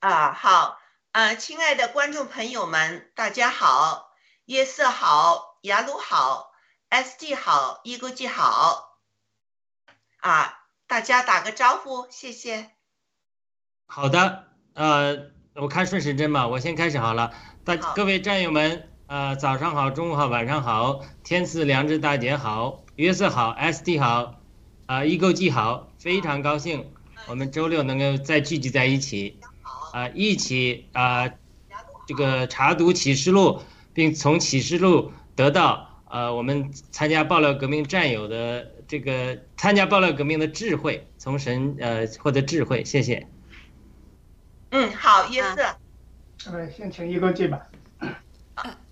啊，好，呃，亲爱的观众朋友们，大家好，约瑟好，雅鲁好，SD 好，一勾记好，啊，大家打个招呼，谢谢。好的，呃，我看顺时针吧，我先开始好了。大各位战友们，呃，早上好，中午好，晚上好，天赐良知大姐好，约瑟好，SD 好，啊、易购记好，非常高兴我们周六能够再聚集在一起，啊、一起啊、这个查读启示录，并从启示录得到呃我们参加爆料革命战友的这个参加爆料革命的智慧，从神呃获得智慧，谢谢。嗯，好，约瑟呃，先请一个记吧。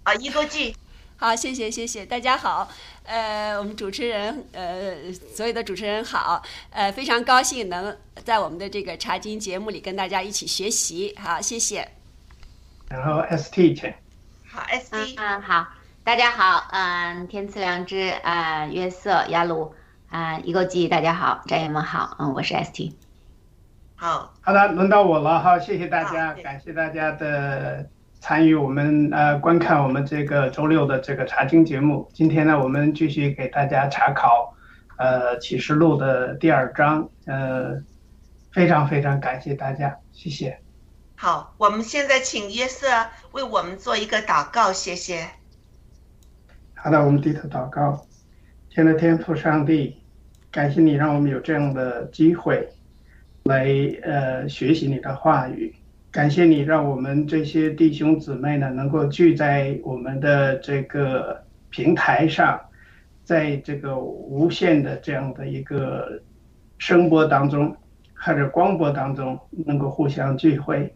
啊，一哥记，好，谢谢谢谢，大家好，呃，我们主持人呃，所有的主持人好，呃，非常高兴能在我们的这个茶经节目里跟大家一起学习，好，谢谢。然后 ST 请。好嗯，SD，嗯，好，大家好，嗯，天赐良知，啊，约瑟、雅鲁，啊，一个记，大家好，战友们好，嗯，我是 ST。好，好的，轮到我了哈，谢谢大家，感谢大家的参与，我们呃观看我们这个周六的这个查经节目。今天呢，我们继续给大家查考呃启示录的第二章，呃，非常非常感谢大家，谢谢。好，我们现在请约瑟为我们做一个祷告，谢谢。好的，我们低头祷告，亲爱的天父上帝，感谢你让我们有这样的机会来呃学习你的话语，感谢你让我们这些弟兄姊妹呢能够聚在我们的这个平台上，在这个无限的这样的一个声波当中，或者光波当中，能够互相聚会。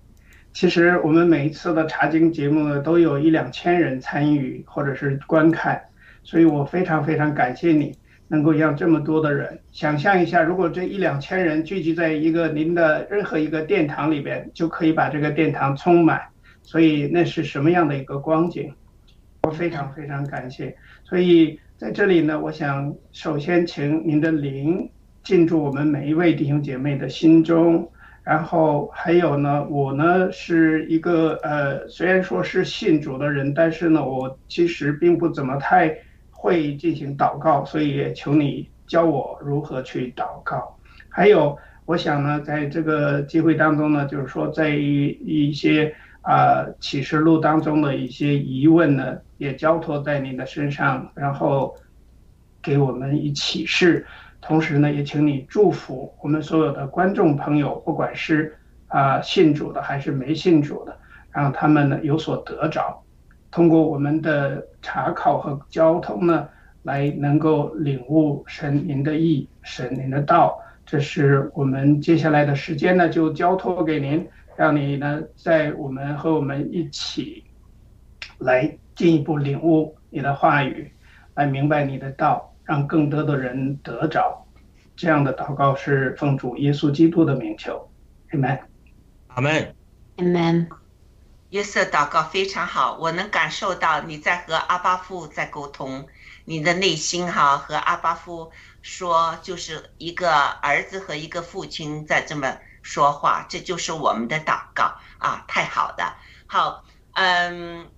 其实我们每一次的查经节目呢，都有一两千人参与或者是观看，所以我非常非常感谢你能够让这么多的人。想象一下，如果这一两千人聚集在一个您的任何一个殿堂里边，就可以把这个殿堂充满，所以那是什么样的一个光景？我非常非常感谢。所以在这里呢，我想首先请您的灵进驻我们每一位弟兄姐妹的心中。然后还有呢，我呢是一个呃，虽然说是信主的人，但是呢，我其实并不怎么太会进行祷告，所以也求你教我如何去祷告。还有，我想呢，在这个机会当中呢，就是说，在一一些啊、启示录当中的一些疑问呢，也交托在你的身上，然后给我们以启示。同时呢，也请你祝福我们所有的观众朋友，不管是啊、信主的还是没信主的，让他们呢有所得着，通过我们的查考和交通呢，来能够领悟神您的意、神您的道。这是我们接下来的时间呢，就交托给您，让你呢在我们和我们一起来进一步领悟你的话语，来明白你的道。让更多的人得着。这样的祷告是奉主耶稣基督的名求，Amen。阿门。Amen。约瑟祷告非常好，我能感受到你在和阿巴父在沟通，你的内心哈和阿巴父说，就是一个儿子和一个父亲在这么说话，这就是我们的祷告啊，太好的。好，嗯，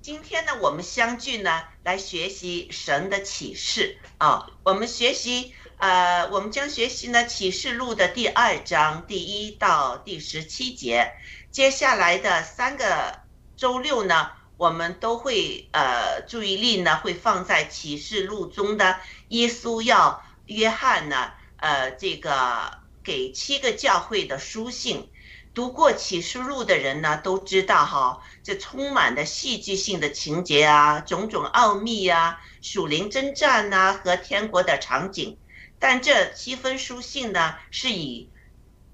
今天呢，我们相聚呢，来学习神的启示啊。我们学习，呃，我们将学习呢启示录的第二章第一到第十七节。接下来的三个周六呢，我们都会呃注意力呢会放在启示录中的耶稣要约翰呢，呃，这个给七个教会的书信。读过启示录的人呢，都知道哈，这充满的戏剧性的情节啊，种种奥秘啊，属灵征战呐、和天国的场景。但这七封书信呢，是以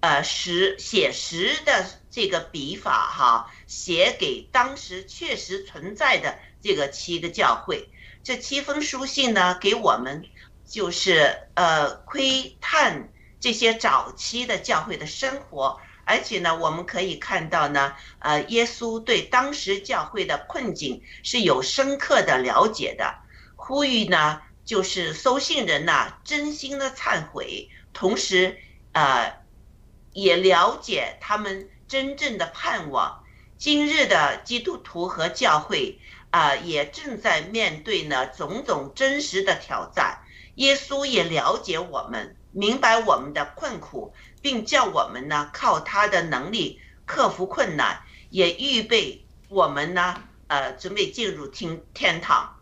呃实写实的这个笔法哈，写给当时确实存在的这个七个教会。这七封书信呢，给我们就是呃窥探这些早期的教会的生活。而且呢，我们可以看到呢，呃，耶稣对当时教会的困境是有深刻的了解的，呼吁呢，就是收信人呐，真心的忏悔，同时，呃，也了解他们真正的盼望。今日的基督徒和教会啊、也正在面对呢种种真实的挑战。耶稣也了解我们，明白我们的困苦，并叫我们呢靠他的能力克服困难，也预备我们呢呃准备进入天天堂。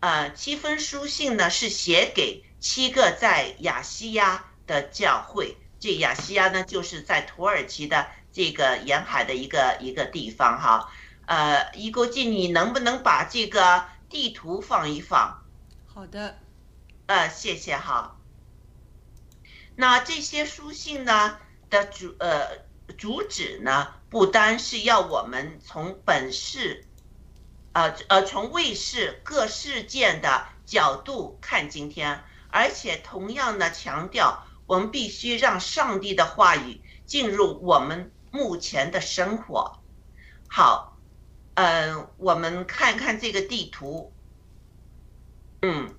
呃，七封书信呢是写给七个在亚细亚的教会。这亚细亚呢，就是在土耳其的这个沿海的一个一个地方哈。呃，伊国际，你能不能把这个地图放一放？好的，呃，谢谢哈。那这些书信呢的主呃主旨呢，不单是要我们从本市，呃呃从卫视各事件的角度看今天，而且同样呢强调，我们必须让上帝的话语进入我们目前的生活。好，嗯、我们看看这个地图，嗯。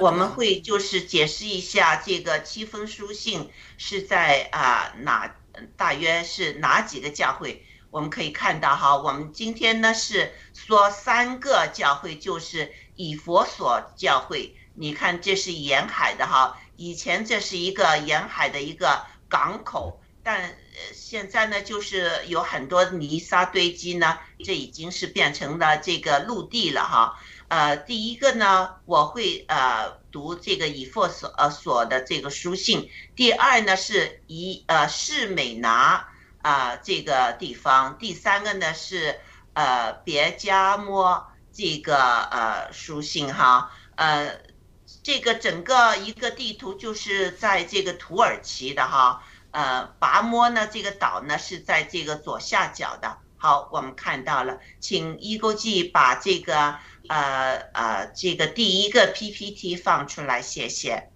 我们会就是解释一下这个七封书信是在啊、哪，大约是哪几个教会？我们可以看到哈，我们今天呢是说三个教会，就是以佛所教会。你看这是沿海的哈，以前这是一个沿海的一个港口，但现在呢就是有很多泥沙堆积呢，这已经是变成了这个陆地了哈。呃，第一个呢，我会呃读这个以弗所呃所的这个书信。第二呢是以呃士美拿啊、这个地方。第三个呢是呃别加摩这个呃书信哈。呃，这个整个一个地图就是在这个土耳其的哈。呃，拔摩呢这个岛呢是在这个左下角的。好，我们看到了，请一勾记把这个呃呃这个第一个 PPT 放出来，谢谢。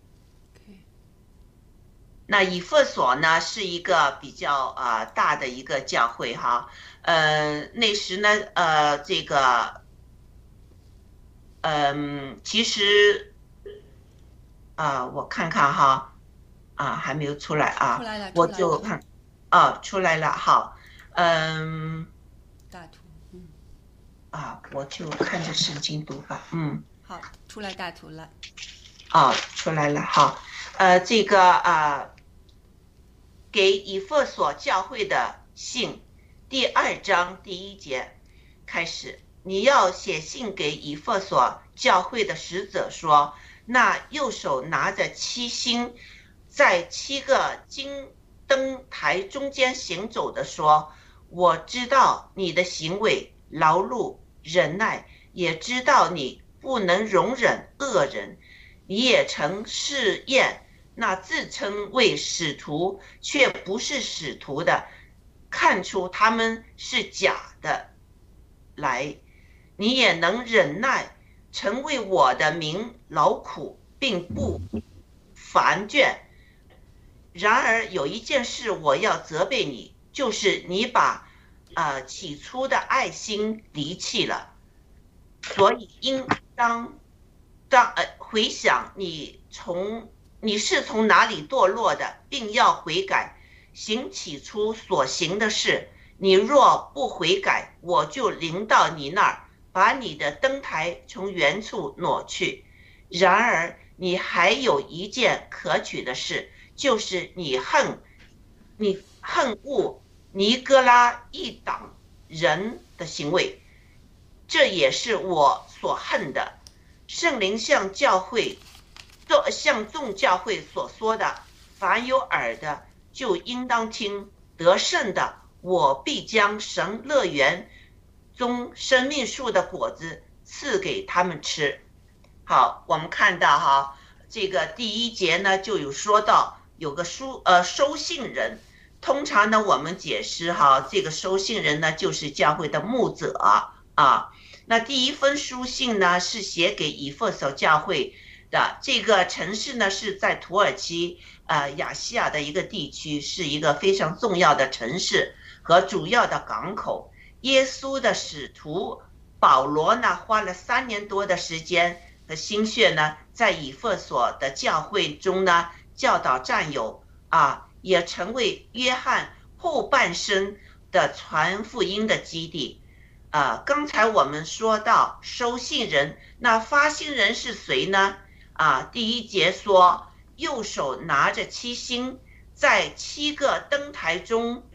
那以弗所呢是一个比较呃大的一个教会哈，呃那时呢呃这个，嗯、其实啊、我看看哈，啊还没有出来啊，出来了，我就看啊出来了好，嗯。大图，嗯，啊，我就看着圣经读吧。嗯，好，出来大图了，啊，出来了，好，呃，这个啊、给以弗所教会的信，第二章第一节开始，你要写信给以弗所教会的使者说，那右手拿着七星，在七个金灯台中间行走的说。我知道你的行为劳碌忍耐，也知道你不能容忍恶人。你也曾试验那自称为使徒却不是使徒的，看出他们是假的来。你也能忍耐，曾为我的名劳苦，并不烦倦。然而有一件事我要责备你，就是你把呃起初的爱心离弃了，所以应当当呃回想你从你是从哪里堕落的，并要悔改，行起初所行的事。你若不悔改，我就临到你那儿，把你的灯台从原处挪去。然而你还有一件可取的事，就是你恨，你恨恶尼哥拉一党人的行为，这也是我所恨的。圣灵向教会，做向众教会所说的，凡有耳的就应当听。得胜的，我必将神乐园中生命树的果子赐给他们吃。好，我们看到哈，这个第一节呢就有说到有个书呃收信人，通常呢我们解释哈，这个收信人呢就是教会的牧者啊。那第一封书信呢是写给以弗所教会的，这个城市呢是在土耳其呃亚细亚的一个地区，是一个非常重要的城市和主要的港口。耶稣的使徒保罗呢花了三年多的时间。和心血呢，在以弗所的教会中呢教导战友啊，也成为约翰后半生的传福音的基地。呃，刚才我们说到收信人，那发信人是谁呢？啊，第一节说，右手拿着七星，在七个灯台中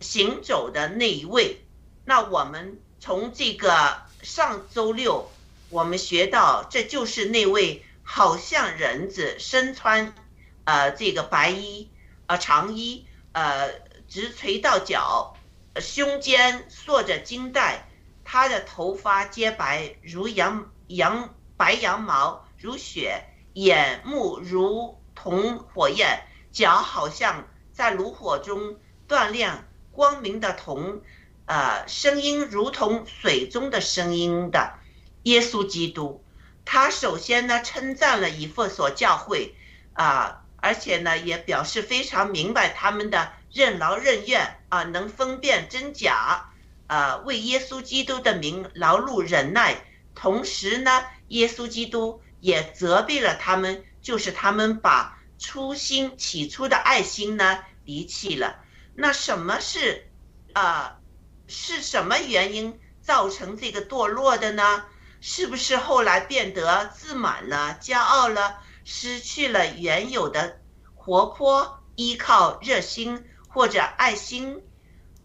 行走的那一位。那我们从这个上周六，我们学到，这就是那位好像人子，身穿呃这个白衣，呃长衣，呃直垂到脚，呃胸间束着金带，他的头发洁白如羊羊白羊毛，如雪，眼目如同火焰，脚好像在炉火中锻炼光明的铜。呃，声音如同水中的声音的耶稣基督，他首先呢称赞了以弗所教会啊、而且呢也表示非常明白他们的任劳任怨啊、能分辨真假，啊，为耶稣基督的名劳碌忍耐。同时呢，耶稣基督也责备了他们，就是他们把初心起初的爱心呢离弃了。那什么是啊？是什么原因造成这个堕落的呢？是不是后来变得自满了、骄傲了，失去了原有的活泼、依靠、热心或者爱心，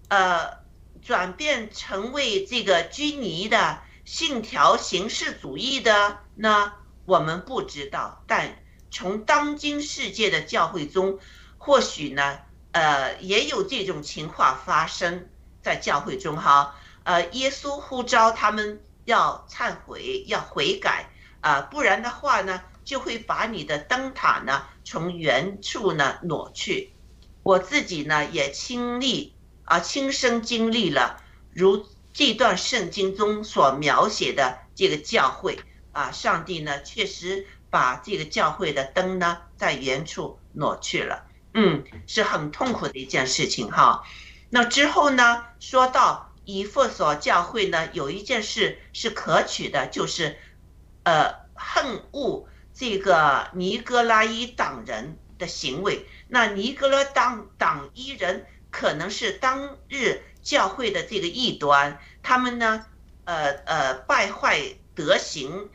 呃，转变成为这个拘泥的信条形式主义的呢？我们不知道，但从当今世界的教会中，或许呢，呃，也有这种情况发生。在教会中哈，呃，耶稣呼召他们要忏悔，要悔改啊、不然的话呢，就会把你的灯塔呢从原处呢挪去。我自己呢也亲历啊，亲身经历了如这段圣经中所描写的这个教会啊，上帝呢确实把这个教会的灯呢在原处挪去了，嗯，是很痛苦的一件事情哈。那之后呢？说到以弗所教会呢，有一件事是可取的，就是，呃，恨恶这个尼哥拉伊党人的行为。那尼哥拉党党一人可能是当日教会的这个异端，他们呢，呃呃，败坏德行，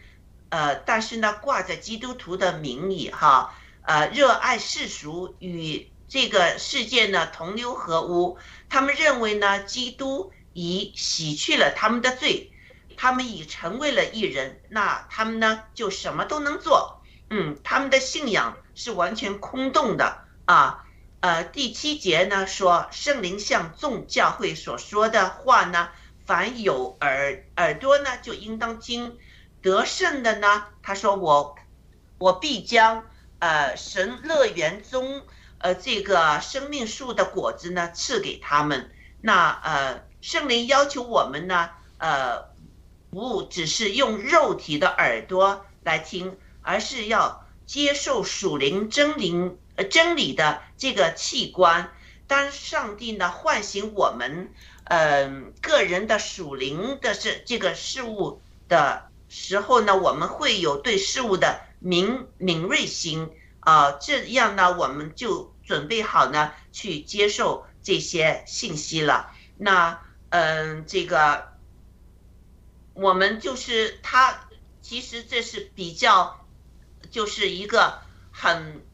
呃，但是呢，挂着基督徒的名义哈，呃，热爱世俗与这个世界呢同流合污。他们认为呢，基督已洗去了他们的罪，他们已成为了一人，那他们呢就什么都能做。嗯，他们的信仰是完全空洞的啊。呃，第七节呢说，圣灵向众教会所说的话呢，凡有耳耳朵呢，就应当听。得胜的呢，他说我我必将呃神乐园中。呃，这个生命树的果子呢，赐给他们。那呃，圣灵要求我们呢，呃，不只是用肉体的耳朵来听，而是要接受属灵真灵呃真理的这个器官。当上帝呢唤醒我们，呃，个人的属灵的是这个事物的时候呢，我们会有对事物的敏敏锐心啊、这样呢，我们就。准备好呢，去接受这些信息了。那，嗯，这个我们就是他，其实这是比较，就是一个很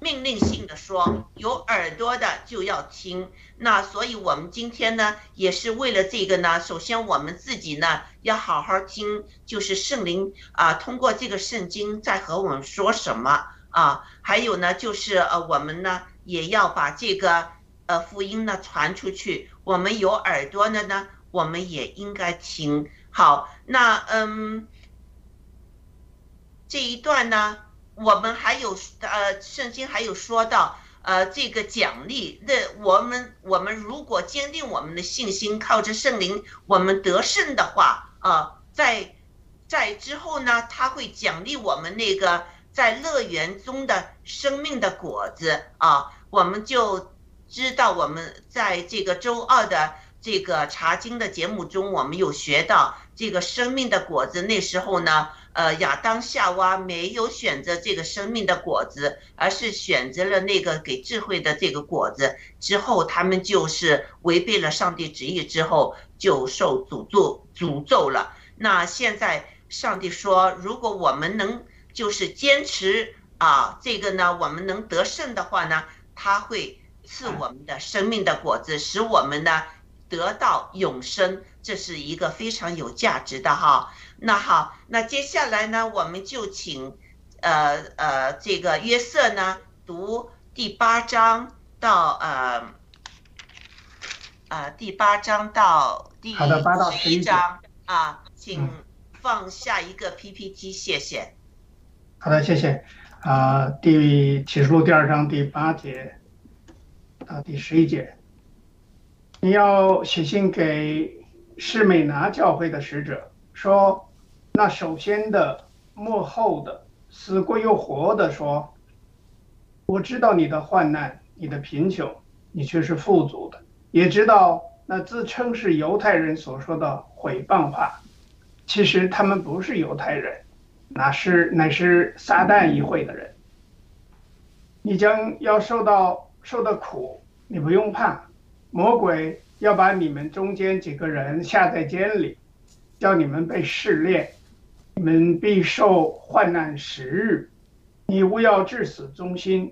命令性的说，有耳朵的就要听。那所以我们今天呢，也是为了这个呢，首先我们自己呢要好好听，就是圣灵啊，通过这个圣经在和我们说什么。啊，还有呢，就是呃，我们呢也要把这个呃福音呢传出去。我们有耳朵的呢，我们也应该听。好，那嗯，这一段呢，我们还有呃，圣经还有说到呃这个奖励。那我们我们如果坚定我们的信心，靠着圣灵，我们得胜的话啊，在在之后呢，他会奖励我们那个。在乐园中的生命的果子啊，我们就知道我们在这个周二的这个查经的节目中，我们有学到这个生命的果子。那时候呢，呃，亚当夏娃没有选择这个生命的果子，而是选择了那个给智慧的这个果子。之后，他们就是违背了上帝旨意，之后就受诅咒诅咒了。那现在上帝说，如果我们能就是坚持啊，这个呢，我们能得胜的话呢，他会赐我们的生命的果子，使我们呢得到永生。这是一个非常有价值的哈。那好，那接下来呢，我们就请，呃呃，这个约瑟呢读第八章到呃，呃第八章到第好的八到十一章啊，请嗯放下一个 PPT，谢谢。好的，谢谢。啊、第启示录第二章第八节到第十一节，你要写信给施美拿教会的使者，说，那首先的、幕后的、死过又活的说，我知道你的患难，你的贫穷，你却是富足的，也知道那自称是犹太人所说的毁谤话，其实他们不是犹太人。那是乃是撒旦一会的人。你将要受到受的苦，你不用怕。魔鬼要把你们中间几个人下在监里，叫你们被试炼，你们必受患难十日。你勿要至死忠心，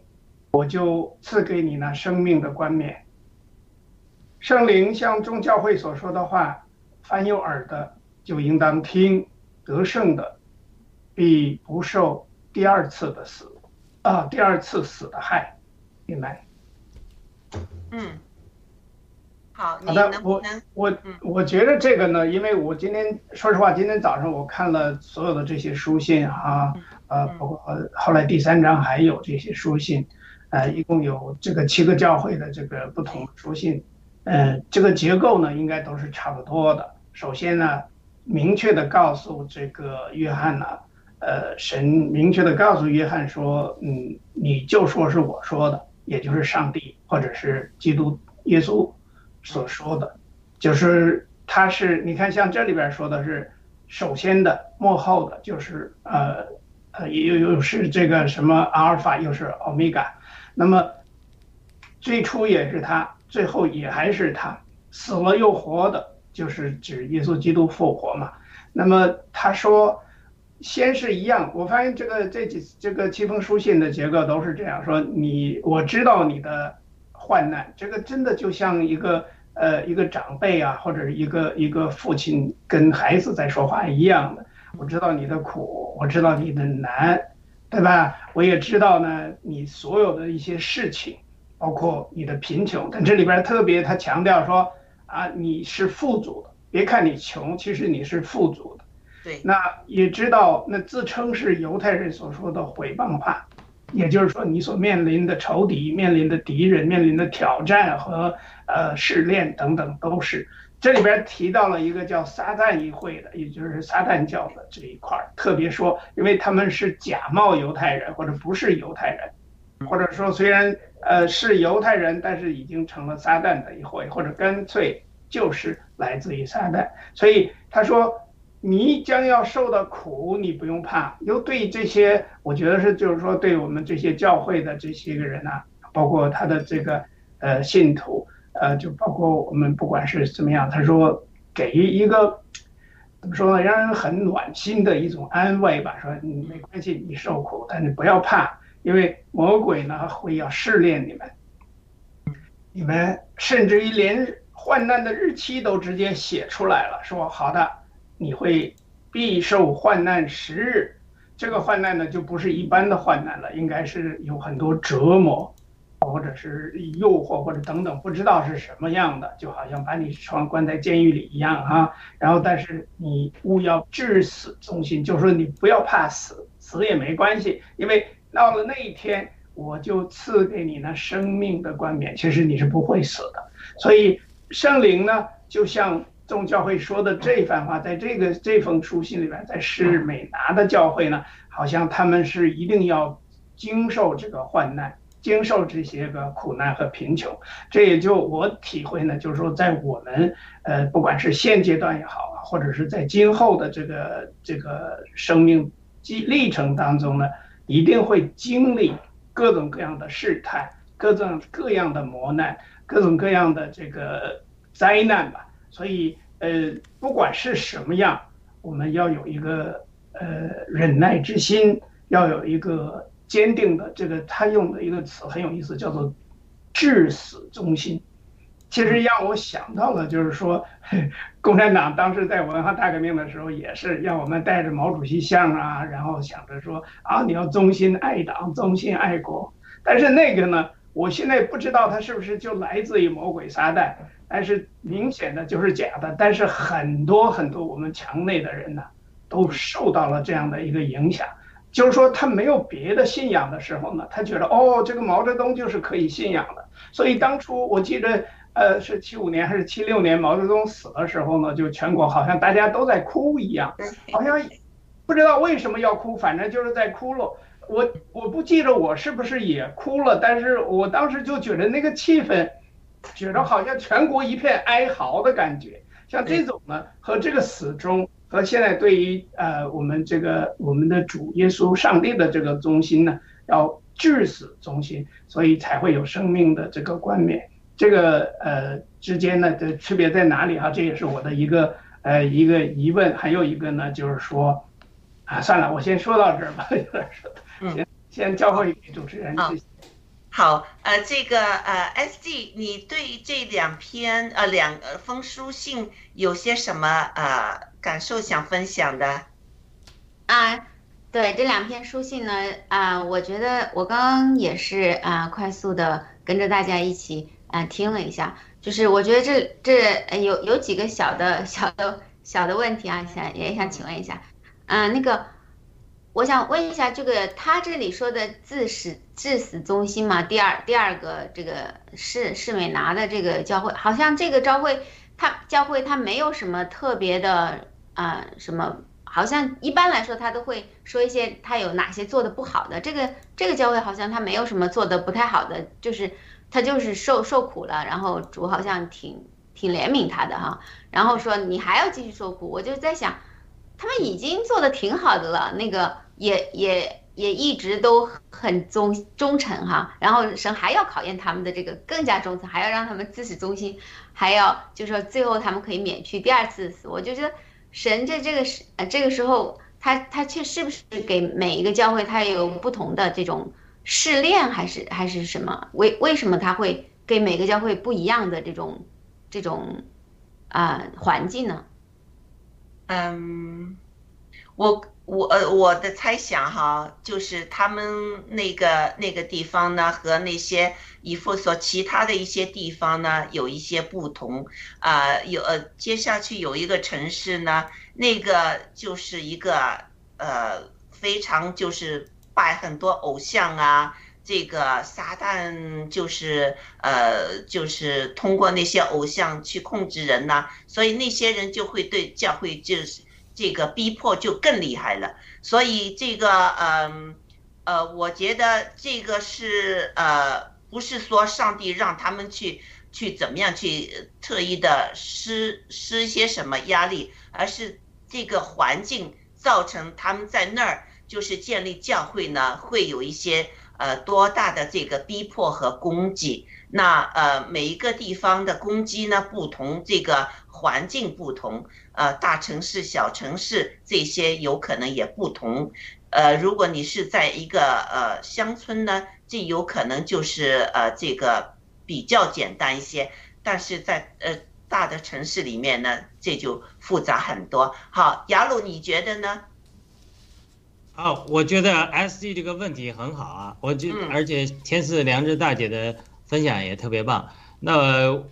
我就赐给你那生命的冠冕。圣灵向众教会所说的话，凡有耳的就应当听。得胜的必不受第二次的死，啊，第二次死的害，明白？嗯，好，你好的我我嗯。我觉得这个呢，因为我今天说实话，今天早上我看了所有的这些书信啊，呃，嗯。包括后来第三章还有这些书信，呃，一共有这个七个教会的这个不同的书信，呃，这个结构呢应该都是差不多的。首先呢，明确的告诉这个约翰呢，呃，神明确的告诉约翰说，嗯，你就说是我说的，也就是上帝或者是基督耶稣所说的，就是他是你看像这里边说的是首先的幕后的，就是呃呃又又是这个什么阿尔法又是欧米伽，那么最初也是他，最后也还是他，死了又活的，就是指耶稣基督复活嘛。那么他说，先是一样，我发现这个这几这个七封书信的结构都是这样说，你我知道你的患难，这个真的就像一个呃一个长辈啊，或者一个一个父亲跟孩子在说话一样的。我知道你的苦，我知道你的难，对吧？我也知道呢，你所有的一些事情，包括你的贫穷。但这里边特别他强调说啊，你是富足的，别看你穷，其实你是富足的。对，那也知道，那自称是犹太人所说的毁谤话，也就是说，你所面临的仇敌、面临的敌人、面临的挑战和呃试炼等等，都是。这里边提到了一个叫撒旦议会的，也就是撒旦教的这一块儿，特别说，因为他们是假冒犹太人或者不是犹太人，或者说虽然呃是犹太人，但是已经成了撒旦的一会，或者干脆就是来自于撒旦，所以他说。你将要受的苦，你不用怕。又对这些，我觉得是就是说，对我们这些教会的这些个人啊，包括他的这个呃信徒，呃，就包括我们不管是怎么样，他说给予一个怎么说呢，让人很暖心的一种安慰吧。说你没关系，你受苦，但是不要怕，因为魔鬼呢会要试炼你们，你们甚至于连患难的日期都直接写出来了，说好的。你会必受患难十日，这个患难呢就不是一般的患难了，应该是有很多折磨，或者是诱惑或者等等，不知道是什么样的，就好像把你双关在监狱里一样哈。然后，但是你勿要至死忠心，就是说你不要怕死，死也没关系，因为到了那一天，我就赐给你那生命的冠冕，其实你是不会死的。所以圣灵呢，就像。众教会说的这番话，在这个这封书信里面，在施美拿的教会呢，好像他们是一定要经受这个患难，经受这些个苦难和贫穷。这也就我体会呢，就是说，在我们呃，不管是现阶段也好，或者是在今后的这个这个生命历历程当中呢，一定会经历各种各样的试探，各种各样的磨难，各种各样的这个灾难吧。所以，呃，不管是什么样，我们要有一个呃忍耐之心，要有一个坚定的这个，他用的一个词很有意思，叫做至死忠心。其实让我想到了，就是说，共产党当时在文化大革命的时候，也是让我们带着毛主席像啊，然后想着说啊，你要忠心爱党，忠心爱国。但是那个呢，我现在不知道他是不是就来自于魔鬼撒旦，但是明显的就是假的。但是很多很多我们墙内的人呢，都受到了这样的一个影响，就是说他没有别的信仰的时候呢，他觉得哦，这个毛泽东就是可以信仰的。所以当初我记得。呃，是七五年还是七六年？毛泽东死的时候呢，就全国好像大家都在哭一样，好像不知道为什么要哭，反正就是在哭了。我我不记得我是不是也哭了，但是我当时就觉得那个气氛，觉得好像全国一片哀嚎的感觉。像这种呢，和这个死忠，和现在对于呃我们这个我们的主耶稣上帝的这个忠心呢，要至死忠心，所以才会有生命的这个冠冕。这个呃之间呢的区别在哪里哈？这也是我的一个呃一个疑问。还有一个呢，就是说，啊，算了，我先说到这儿吧，有点说，先先交回给主持人。好，呃，这个呃，S D，你对这两篇呃两封书信有些什么呃感受想分享的？啊，对这两篇书信呢，啊，我觉得我刚刚也是啊，快速的跟着大家一起。啊，听了一下，就是我觉得这这呃有有几个小的小的小的问题啊，想也想请问一下，嗯，那个我想问一下，这个他这里说的自死至死中心嘛，第二第二个这个是是美拿的这个教会，好像这个教会他教会他没有什么特别的啊什么，好像一般来说他都会说一些他有哪些做的不好的，这个这个教会好像他没有什么做的不太好的，就是。他就是受受苦了，然后主好像挺挺怜悯他的哈，然后说你还要继续受苦，我就在想，他们已经做的挺好的了，那个也也也一直都很忠忠诚哈，然后神还要考验他们的这个更加忠诚，还要让他们自始忠心，还要就是说最后他们可以免去第二次死，我就觉得神在这个时呃这个时候，他他却是不是给每一个教会他有不同的这种。试炼还是还是什么？为为什么他会给每个教会不一样的这种这种啊环境呢？嗯，我我呃我的猜想哈，就是他们那个那个地方呢和那些以弗所其他的一些地方呢有一些不同啊。有呃接下去有一个城市呢，那个就是一个呃非常就是。拜很多偶像啊，这个撒旦就是呃，就是通过那些偶像去控制人呐，所以那些人就会对教会就是这个逼迫就更厉害了。所以这个嗯呃，我觉得这个是呃，不是说上帝让他们去去怎么样去特意的施施些什么压力，而是这个环境造成他们在那儿。就是建立教会呢，会有一些呃多大的这个逼迫和攻击。那呃每一个地方的攻击呢不同，这个环境不同，呃大城市、小城市这些有可能也不同。呃如果你是在一个呃乡村呢，这有可能就是呃这个比较简单一些。但是在呃大的城市里面呢，这就复杂很多。好，雅鲁你觉得呢？哦，我觉得 S D 这个问题很好啊，我就而且天赐良知大姐的分享也特别棒。那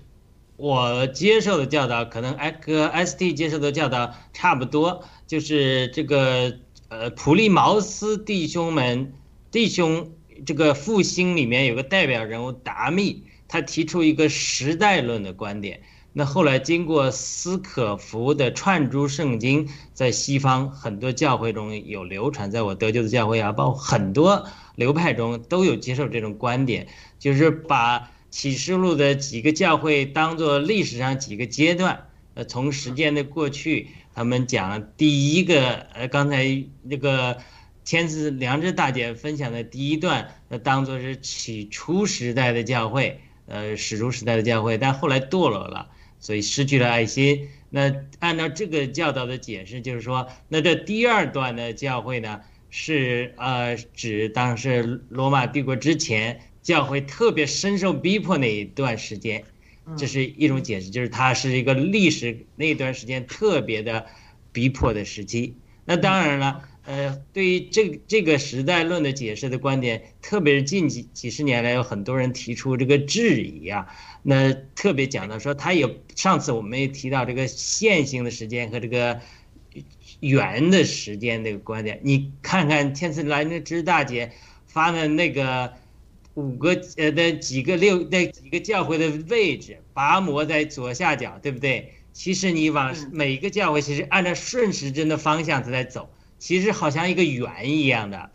我接受的教导可能哎和 S D 接受的教导差不多，就是这个呃普利茅斯弟兄们弟兄这个复兴里面有个代表人物达密，他提出一个时代论的观点。那后来经过斯可夫的串珠圣经，在西方很多教会中有流传，在我得救的教会啊，包括很多流派中都有接受这种观点，就是把启示录的几个教会当做历史上几个阶段，呃，从时间的过去，他们讲第一个，呃，刚才那个天赐良知大姐分享的第一段，那当做是起初时代的教会，呃，始初时代的教会，但后来堕落了，所以失去了爱心。那按照这个教导的解释，就是说，那这第二段的教会呢，是呃指当时罗马帝国之前教会特别深受逼迫那一段时间。这是一种解释，就是它是一个历史那段时间特别的逼迫的时期。那当然了，呃，对于这这个时代论的解释的观点，特别是近几几十年来，有很多人提出这个质疑啊。那特别讲到说，他有上次我们也提到这个线性的时间和这个圆的时间这个观点。你看看天赐兰那知大姐发的那个。五个呃的几个六那几个教会的位置，拔摩在左下角，对不对？其实你往每一个教会，其实按照顺时针的方向在走，其实好像一个圆一样的。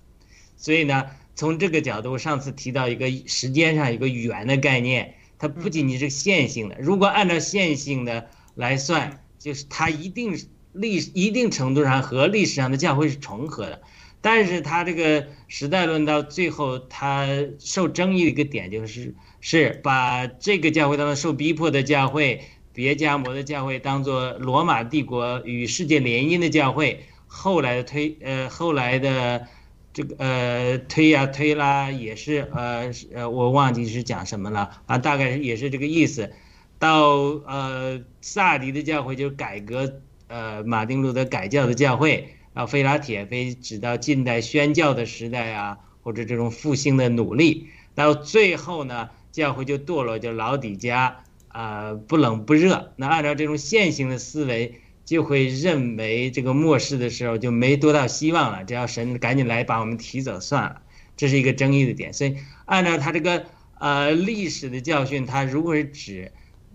所以呢，从这个角度，上次提到一个时间上一个圆的概念，它不仅仅是线性的。如果按照线性的来算，就是它一定历一定程度上和历史上的教会是重合的。但是它这个时代论到最后，它受争议的一个点就是是把这个教会当中受逼迫的教会，别加摩的教会当做罗马帝国与世界联姻的教会。后来的推呃后来的这个呃推呀推啦也是呃呃我忘记是讲什么了啊，大概也是这个意思。到呃萨迪的教会就是改革呃马丁路德改教的教会。啊，菲拉铁非直到近代宣教的时代啊，或者这种复兴的努力，到最后呢，教会就堕落，就老底家啊，不冷不热。那按照这种线性的思维，就会认为这个末世的时候就没多大希望了，只要神赶紧来把我们提走算了。这是一个争议的点。所以按照他这个呃历史的教训，他如果是指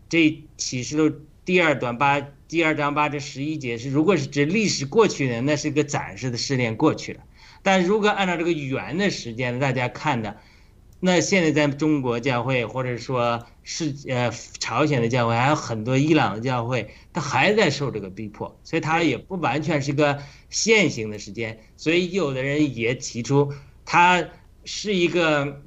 这启示录第二段八。第二章八至十一节是，如果是指历史过去的，那是一个暂时的试炼过去了。但如果按照这个圆的时间，大家看的，那现在在中国教会，或者说是呃朝鲜的教会，还有很多伊朗的教会，它还在受这个逼迫，所以它也不完全是个线性的时间。所以有的人也提出，它是一个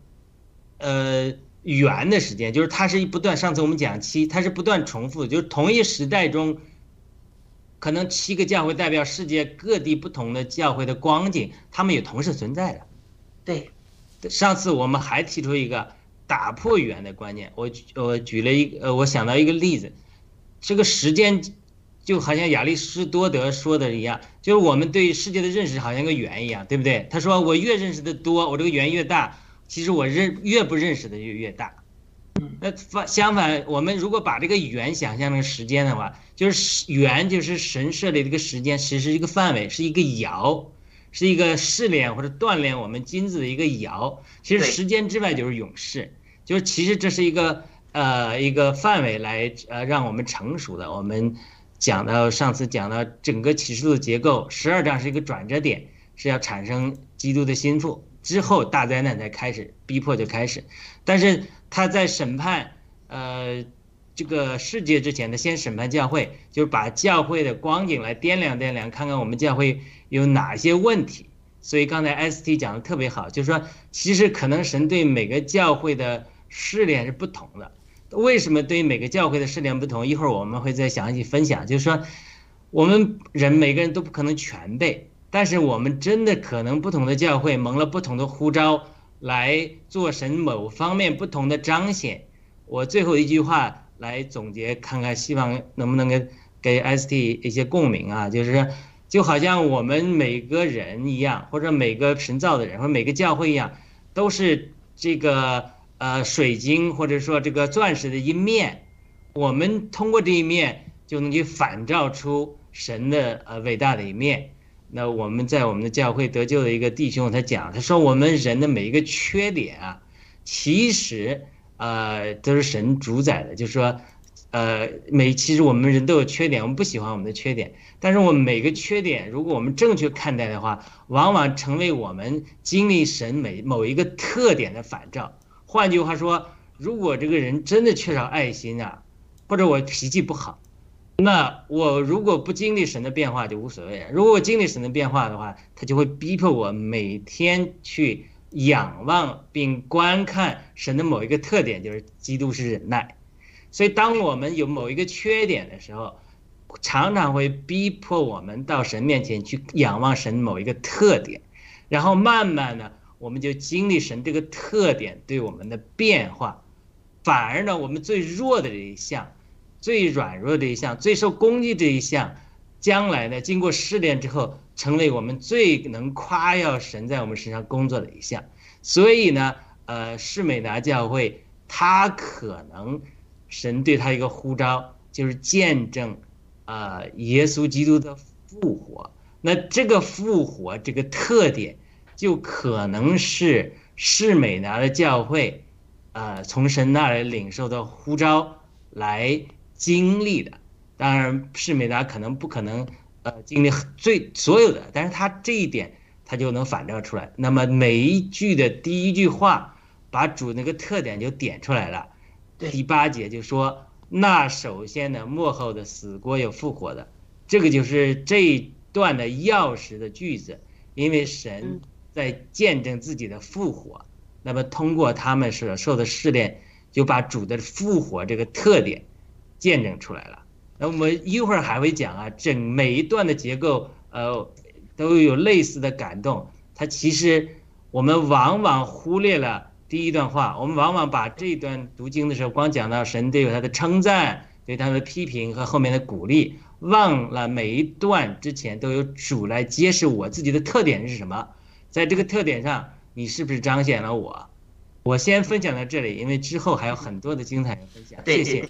呃圆的时间，就是它是一不断。上次我们讲七，它是不断重复，就是同一时代中。可能七个教会代表世界各地不同的教会的光景，他们也同时存在的。对，上次我们还提出一个打破语言的观念，我我举了一呃，我想到一个例子，这个时间就好像亚里士多德说的一样，就是我们对世界的认识好像个圆一样，对不对？他说我越认识的多，我这个圆越大，其实我认越不认识的就越大。那反相反，我们如果把这个圆想象成时间的话，就是圆就是神设立这个时间，其实是一个范围，是一个爻，是一个试炼或者锻炼我们金子的一个爻。其实时间之外就是永世，就是其实这是一个呃一个范围来呃让我们成熟的。我们讲到上次讲到整个启示录的结构，十二章是一个转折点，是要产生基督的心腹之后，大灾难才开始，逼迫就开始，但是。他在审判，呃，这个世界之前呢，先审判教会，就是把教会的光景来掂量掂量，看看我们教会有哪些问题。所以刚才 ST 讲的特别好，就是说，其实可能神对每个教会的试炼是不同的。为什么对每个教会的试炼不同？一会儿我们会再详细分享。就是说，我们人每个人都不可能全背，但是我们真的可能不同的教会蒙了不同的呼召。来做神某方面不同的彰显。我最后一句话来总结，看看希望能不能给给 ST 一些共鸣啊？就是就好像我们每个人一样，或者每个神造的人，或者每个教会一样，都是这个呃水晶或者说这个钻石的一面。我们通过这一面就能去反照出神的呃伟大的一面。那我们在我们的教会得救的一个弟兄，他讲，他说我们人的每一个缺点啊，其实呃都是神主宰的，就是说，呃每其实我们人都有缺点，我们不喜欢我们的缺点，但是我们每个缺点，如果我们正确看待的话，往往成为我们经历神每某一个特点的反照。换句话说，如果这个人真的缺少爱心啊，或者我脾气不好。那我如果不经历神的变化就无所谓。如果我经历神的变化的话，他就会逼迫我每天去仰望并观看神的某一个特点，就是基督是忍耐。所以，当我们有某一个缺点的时候，常常会逼迫我们到神面前去仰望神某一个特点，然后慢慢的，我们就经历神这个特点对我们的变化。反而呢，我们最弱的这一项。最软弱的一项，最受攻击这一项，将来呢，经过试炼之后，成为我们最能夸耀神在我们身上工作的一项。所以呢，呃，士美达教会，他可能神对他一个呼召，就是见证，啊，耶稣基督的复活。那这个复活这个特点，就可能是士美达的教会，呃，从神那里领受的呼召来。经历的，当然是美达可能不可能，呃，经历最所有的，但是他这一点他就能反照出来。那么每一句的第一句话，把主那个特点就点出来了。第八节就说，那首先呢，幕后的死过有复活的，这个就是这一段的钥匙的句子，因为神在见证自己的复活，那么通过他们所受的试炼，就把主的复活这个特点。见证出来了，那我们一会儿还会讲啊，整每一段的结构，呃，都有类似的感动。它其实我们往往忽略了第一段话，我们往往把这一段读经的时候，光讲到神对他的称赞，对他的批评和后面的鼓励，忘了每一段之前都有主来揭示我自己的特点是什么，在这个特点上，你是不是彰显了我？我先分享到这里，因为之后还有很多的精彩的分享。谢谢。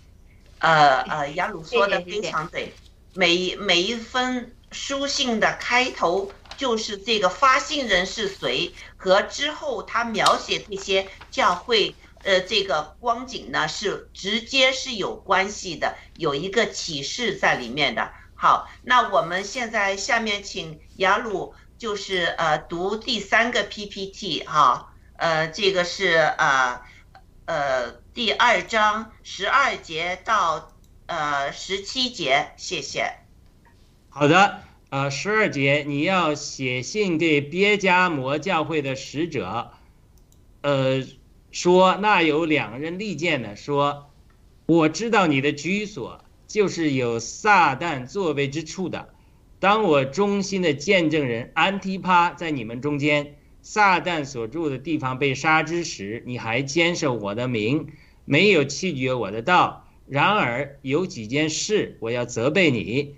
呃呃，雅鲁说的非常对，每每一封书信的开头就是这个发信人是谁，和之后他描写这些教会呃这个光景呢是直接是有关系的，有一个启示在里面的。好，那我们现在下面请雅鲁就是呃读第三个 PPT 哈，呃这个是呃呃。第二章十二节到呃十七节，谢谢。好的，呃，十二节你要写信给别加摩教会的使者，呃，说那有两人利剑的，说我知道你的居所就是有撒旦座位之处的。当我忠心的见证人安提帕在你们中间，撒旦所住的地方被杀之时，你还坚守我的名。没有弃绝我的道，然而有几件事我要责备你，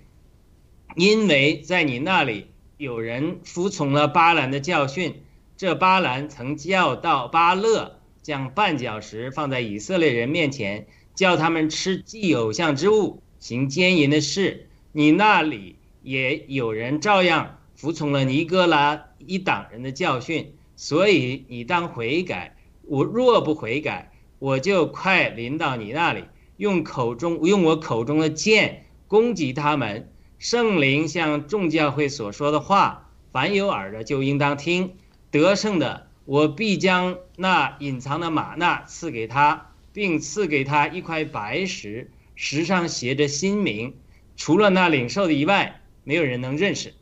因为在你那里有人服从了巴兰的教训。这巴兰曾教导巴勒将绊脚石放在以色列人面前，叫他们吃祭偶像之物，行奸淫的事。你那里也有人照样服从了尼哥拉一党人的教训，所以你当悔改。我若不悔改，我就快临到你那里，用口中用我口中的剑攻击他们。圣灵向众教会所说的话，凡有耳的就应当听。得胜的，我必将那隐藏的玛纳赐给他，并赐给他一块白石，石上写着新名。除了那领受的以外，没有人能认识。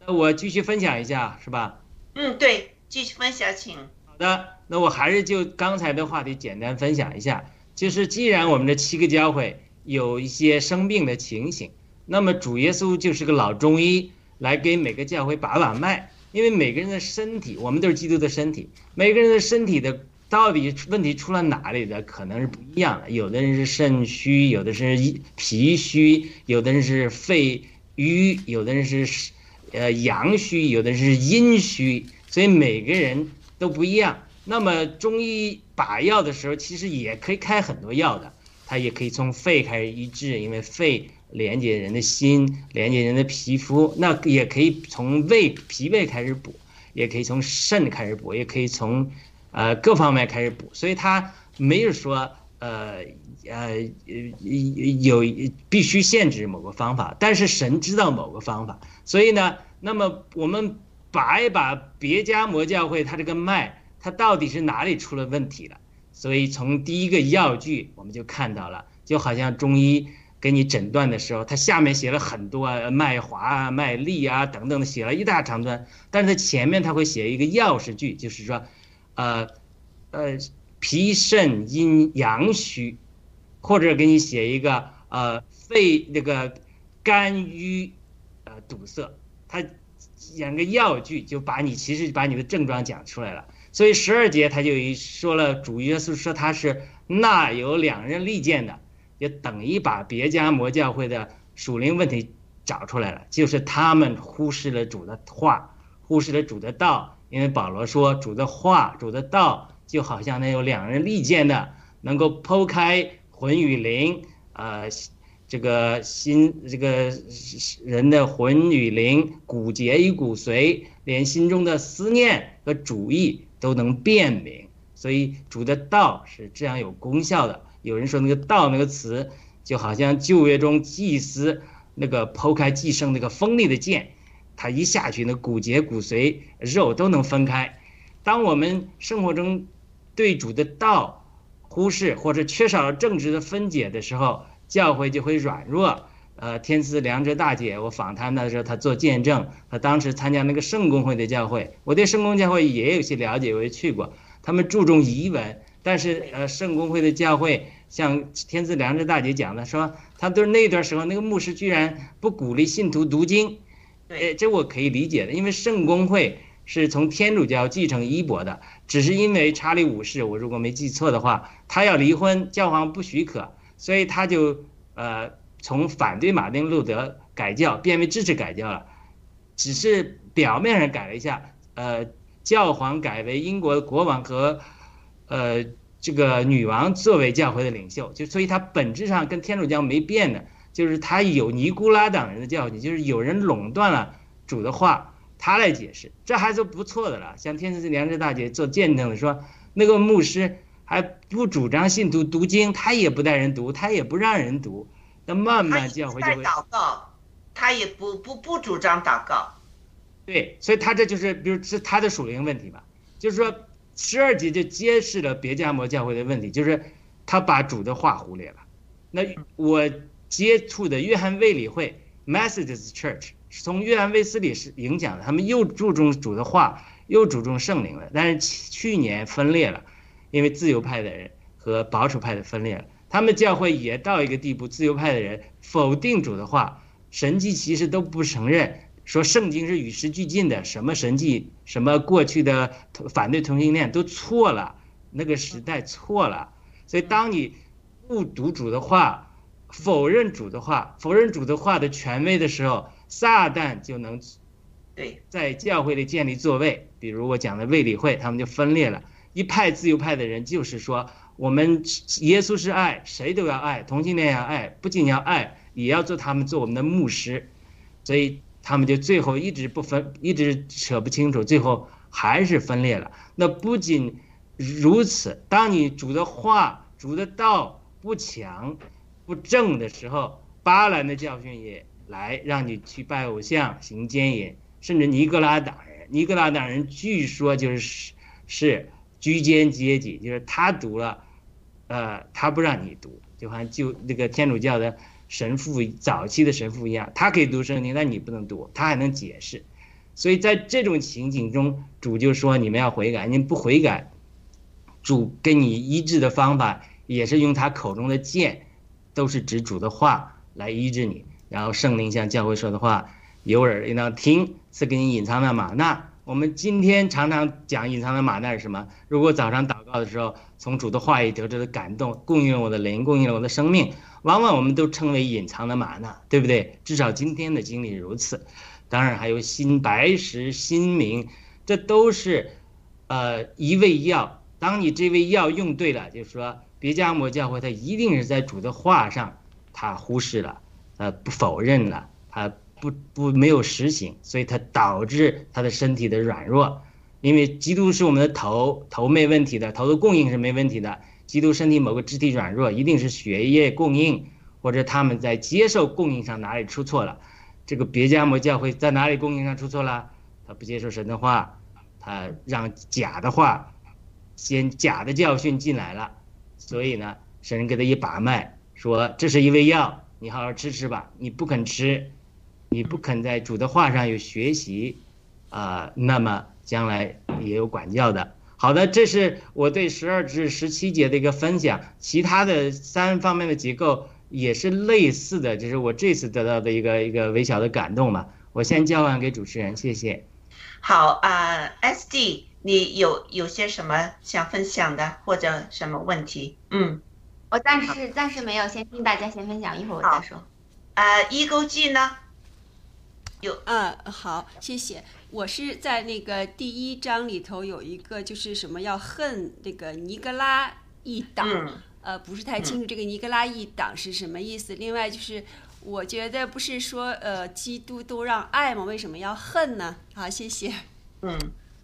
那我继续分享一下，是吧？嗯，对，继续分享，请。好的。那我还是就刚才的话题简单分享一下，就是既然我们这七个教会有一些生病的情形，那么主耶稣就是个老中医，来给每个教会把把脉，因为每个人的身体，我们都是基督的身体，每个人的身体的到底问题出了哪里的，可能是不一样的，有的人是肾虚，有的是脾虚，有的人是肺瘀，有的人是呃阳虚，有的是阴虚，所以每个人都不一样。那么中医把药的时候，其实也可以开很多药的，它也可以从肺开始医治，因为肺连接人的心，连接人的皮肤。那也可以从胃、脾胃开始补，也可以从肾开始补，也可以从，呃各方面开始补。所以它没有说，呃呃有必须限制某个方法，但是神知道某个方法。所以呢，那么我们把一把别家魔教会它这个脉。它到底是哪里出了问题了？所以从第一个药句我们就看到了，就好像中医给你诊断的时候，他下面写了很多脉滑啊、麦粒啊等等的，写了一大长段，但是他前面他会写一个钥匙句，就是说，呃，呃，脾肾阴阳虚，或者给你写一个呃肺那个肝郁呃堵塞，他讲个药句就把你其实把你的症状讲出来了。所以十二节他就一说了，主耶稣说他是那有两人利剑的，也等于把别家魔教会的属灵问题找出来了，就是他们忽视了主的话，忽视了主的道。因为保罗说主的话、主的道就好像那有两人利剑的，能够剖开魂与灵，呃，这个心这个人的魂与灵、骨节与骨髓，连心中的思念和主意。都能辨明，所以主的道是这样有功效的。有人说那个“道”那个词，就好像旧约中祭司那个剖开祭牲那个锋利的剑，它一下去，那骨节、骨髓、肉都能分开。当我们生活中对主的道忽视或者缺少了正直的分解的时候，教会就会软弱。呃，天赐良知大姐，我访谈的时候，她做见证。她当时参加那个圣公会的教会，我对圣公教会也有些了解，我也去过。他们注重仪文，但是呃，圣公会的教会，像天赐良知大姐讲的，说他都是那段时候那个牧师居然不鼓励信徒读经，呃，这我可以理解的，因为圣公会是从天主教继承衣钵的，只是因为查理五世，我如果没记错的话，他要离婚，教皇不许可，所以他就呃。从反对马丁路德改教变为支持改教了，只是表面上改了一下。呃，教皇改为英国国王和，呃，这个女王作为教会的领袖，就所以他本质上跟天主教没变的，就是他有尼古拉党人的教训，就是有人垄断了主的话，他来解释，这还是不错的了。像天主教良知大姐做见证的说，那个牧师还不主张信徒读经，他也不带人读，他也不让人读。那慢慢教会就会祷告，他也不不不主张祷告，对，所以他这就是比如是他的属灵问题吧，就是说十二节就揭示了别加摩教会的问题，就是他把主的话忽略了。那我接触的约翰卫理会 （Methodist Church） 是从约翰卫斯理是影响的，他们又注重主的话，又注重圣灵了。但是去年分裂了，因为自由派的人和保守派的分裂了。他们教会也到一个地步，自由派的人否定主的话，神迹其实都不承认，说圣经是与时俱进的，什么神迹，什么过去的反对同性恋都错了，那个时代错了。所以当你不读主的话，否认主的话，否认主的话的权威的时候，撒旦就能对在教会里建立座位。比如我讲的卫理会，他们就分裂了，一派自由派的人就是说。我们耶稣是爱，谁都要爱，同性恋要爱，不仅要爱，也要做他们做我们的牧师，所以他们就最后一直不分，一直扯不清楚，最后还是分裂了。那不仅如此，当你主的话、主的道不强、不正的时候，巴兰的教训也来让你去拜偶像、行奸淫，甚至尼格拉党人，尼格拉党人据说就是是居间阶级，就是他读了。呃，他不让你读，就好像就那个天主教的神父早期的神父一样，他可以读圣经，但你不能读，他还能解释。所以在这种情景中，主就说你们要悔改，你不悔改，主给你医治的方法也是用他口中的剑，都是指主的话来医治你。然后圣灵像教会说的话，有耳应当听，赐给你隐藏的玛纳。我们今天常常讲隐藏的玛纳是什么？如果早上祷告的时候。从主的话语得着的感动，供应了我的灵，供应了我的生命。往往我们都称为隐藏的玛纳，对不对？至少今天的经历如此。当然还有新白石、新明，这都是，呃，一味药。当你这味药用对了，就是说，别加摩教会他一定是在主的话上，他忽视了，呃，不否认了，他不不没有实行，所以他导致他的身体的软弱。因为基督是我们的头，头没问题的，头的供应是没问题的。基督身体某个肢体软弱，一定是血液供应或者他们在接受供应上哪里出错了。这个别加摩教会在哪里供应上出错了？他不接受神的话，他让假的话，先假的教训进来了。所以呢，神给他一把脉，说这是一味药，你好好吃吃吧。你不肯吃，你不肯在主的话上有学习，啊、那么将来也有管教的。好的，这是我对十二至十七节的一个分享，其他的三方面的结构也是类似的，这是我这次得到的一个一个微小的感动吧。我先交还给主持人，谢谢。好啊、s d 你有有些什么想分享的，或者什么问题？嗯，我暂时暂时没有，先听大家先分享，一会儿我再说。呃，一勾记呢？嗯，好，谢谢。我是在那个第一章里头有一个，就是什么要恨那个尼格拉一党，嗯呃，不是太清楚这个尼格拉一党是什么意思。另外就是，我觉得不是说呃，基督都让爱吗？为什么要恨呢？好，谢谢。嗯，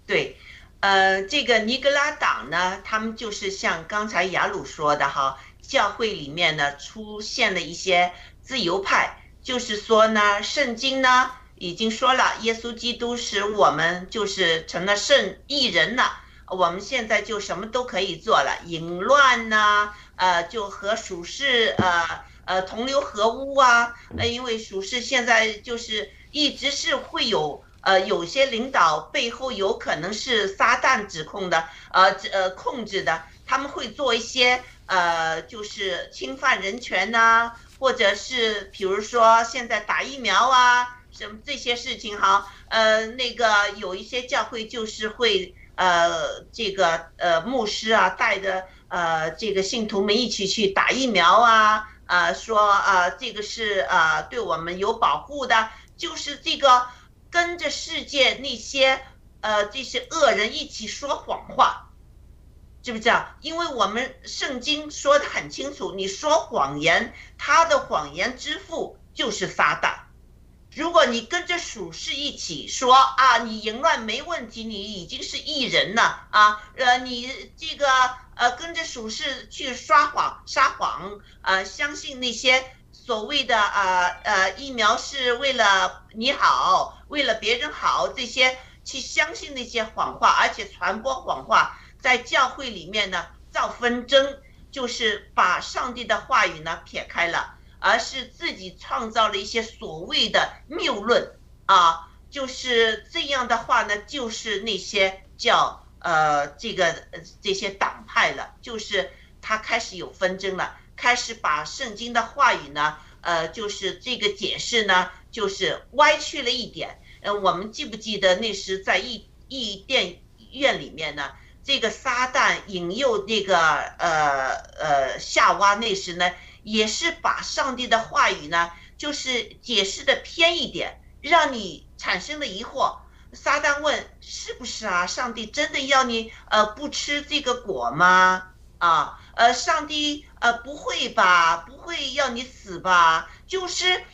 对，呃，这个尼格拉党呢，他们就是像刚才雅鲁说的哈，教会里面呢出现了一些自由派，就是说呢，圣经呢已经说了，耶稣基督使我们就是成了圣义人了，我们现在就什么都可以做了，淫乱呐、呃，就和属世呃呃同流合污啊，呃，因为属世现在就是一直是会有。呃，有些领导背后有可能是撒旦指控的，呃呃控制的，他们会做一些呃，就是侵犯人权呐、或者是比如说现在打疫苗啊，这些事情哈，呃，那个有一些教会就是会呃，这个呃牧师啊带着呃这个信徒们一起去打疫苗啊，呃说呃这个是呃对我们有保护的，就是这个。跟着世界那些呃这些恶人一起说谎话，知不知道？因为我们圣经说的很清楚，你说谎言，他的谎言之父就是撒旦。如果你跟着属世一起说啊，你淫乱没问题，你已经是艺人了啊，呃，你这个呃跟着属世去撒谎撒谎，呃，相信那些所谓的呃呃疫苗是为了你好，为了别人好，这些去相信那些谎话，而且传播谎话，在教会里面呢造纷争，就是把上帝的话语呢撇开了。而是自己创造了一些所谓的谬论啊，就是这样的话呢，就是那些叫呃这个这些党派了，就是他开始有纷争了，开始把圣经的话语呢，呃，就是这个解释呢，就是歪曲了一点。呃，我们记不记得那时在异异电院里面呢？这个撒旦引诱那个呃呃夏娃那时呢，也是把上帝的话语呢，就是解释的偏一点，让你产生了疑惑。撒旦问：“是不是啊？上帝真的要你呃不吃这个果吗？啊，呃，上帝呃不会吧？不会要你死吧？就是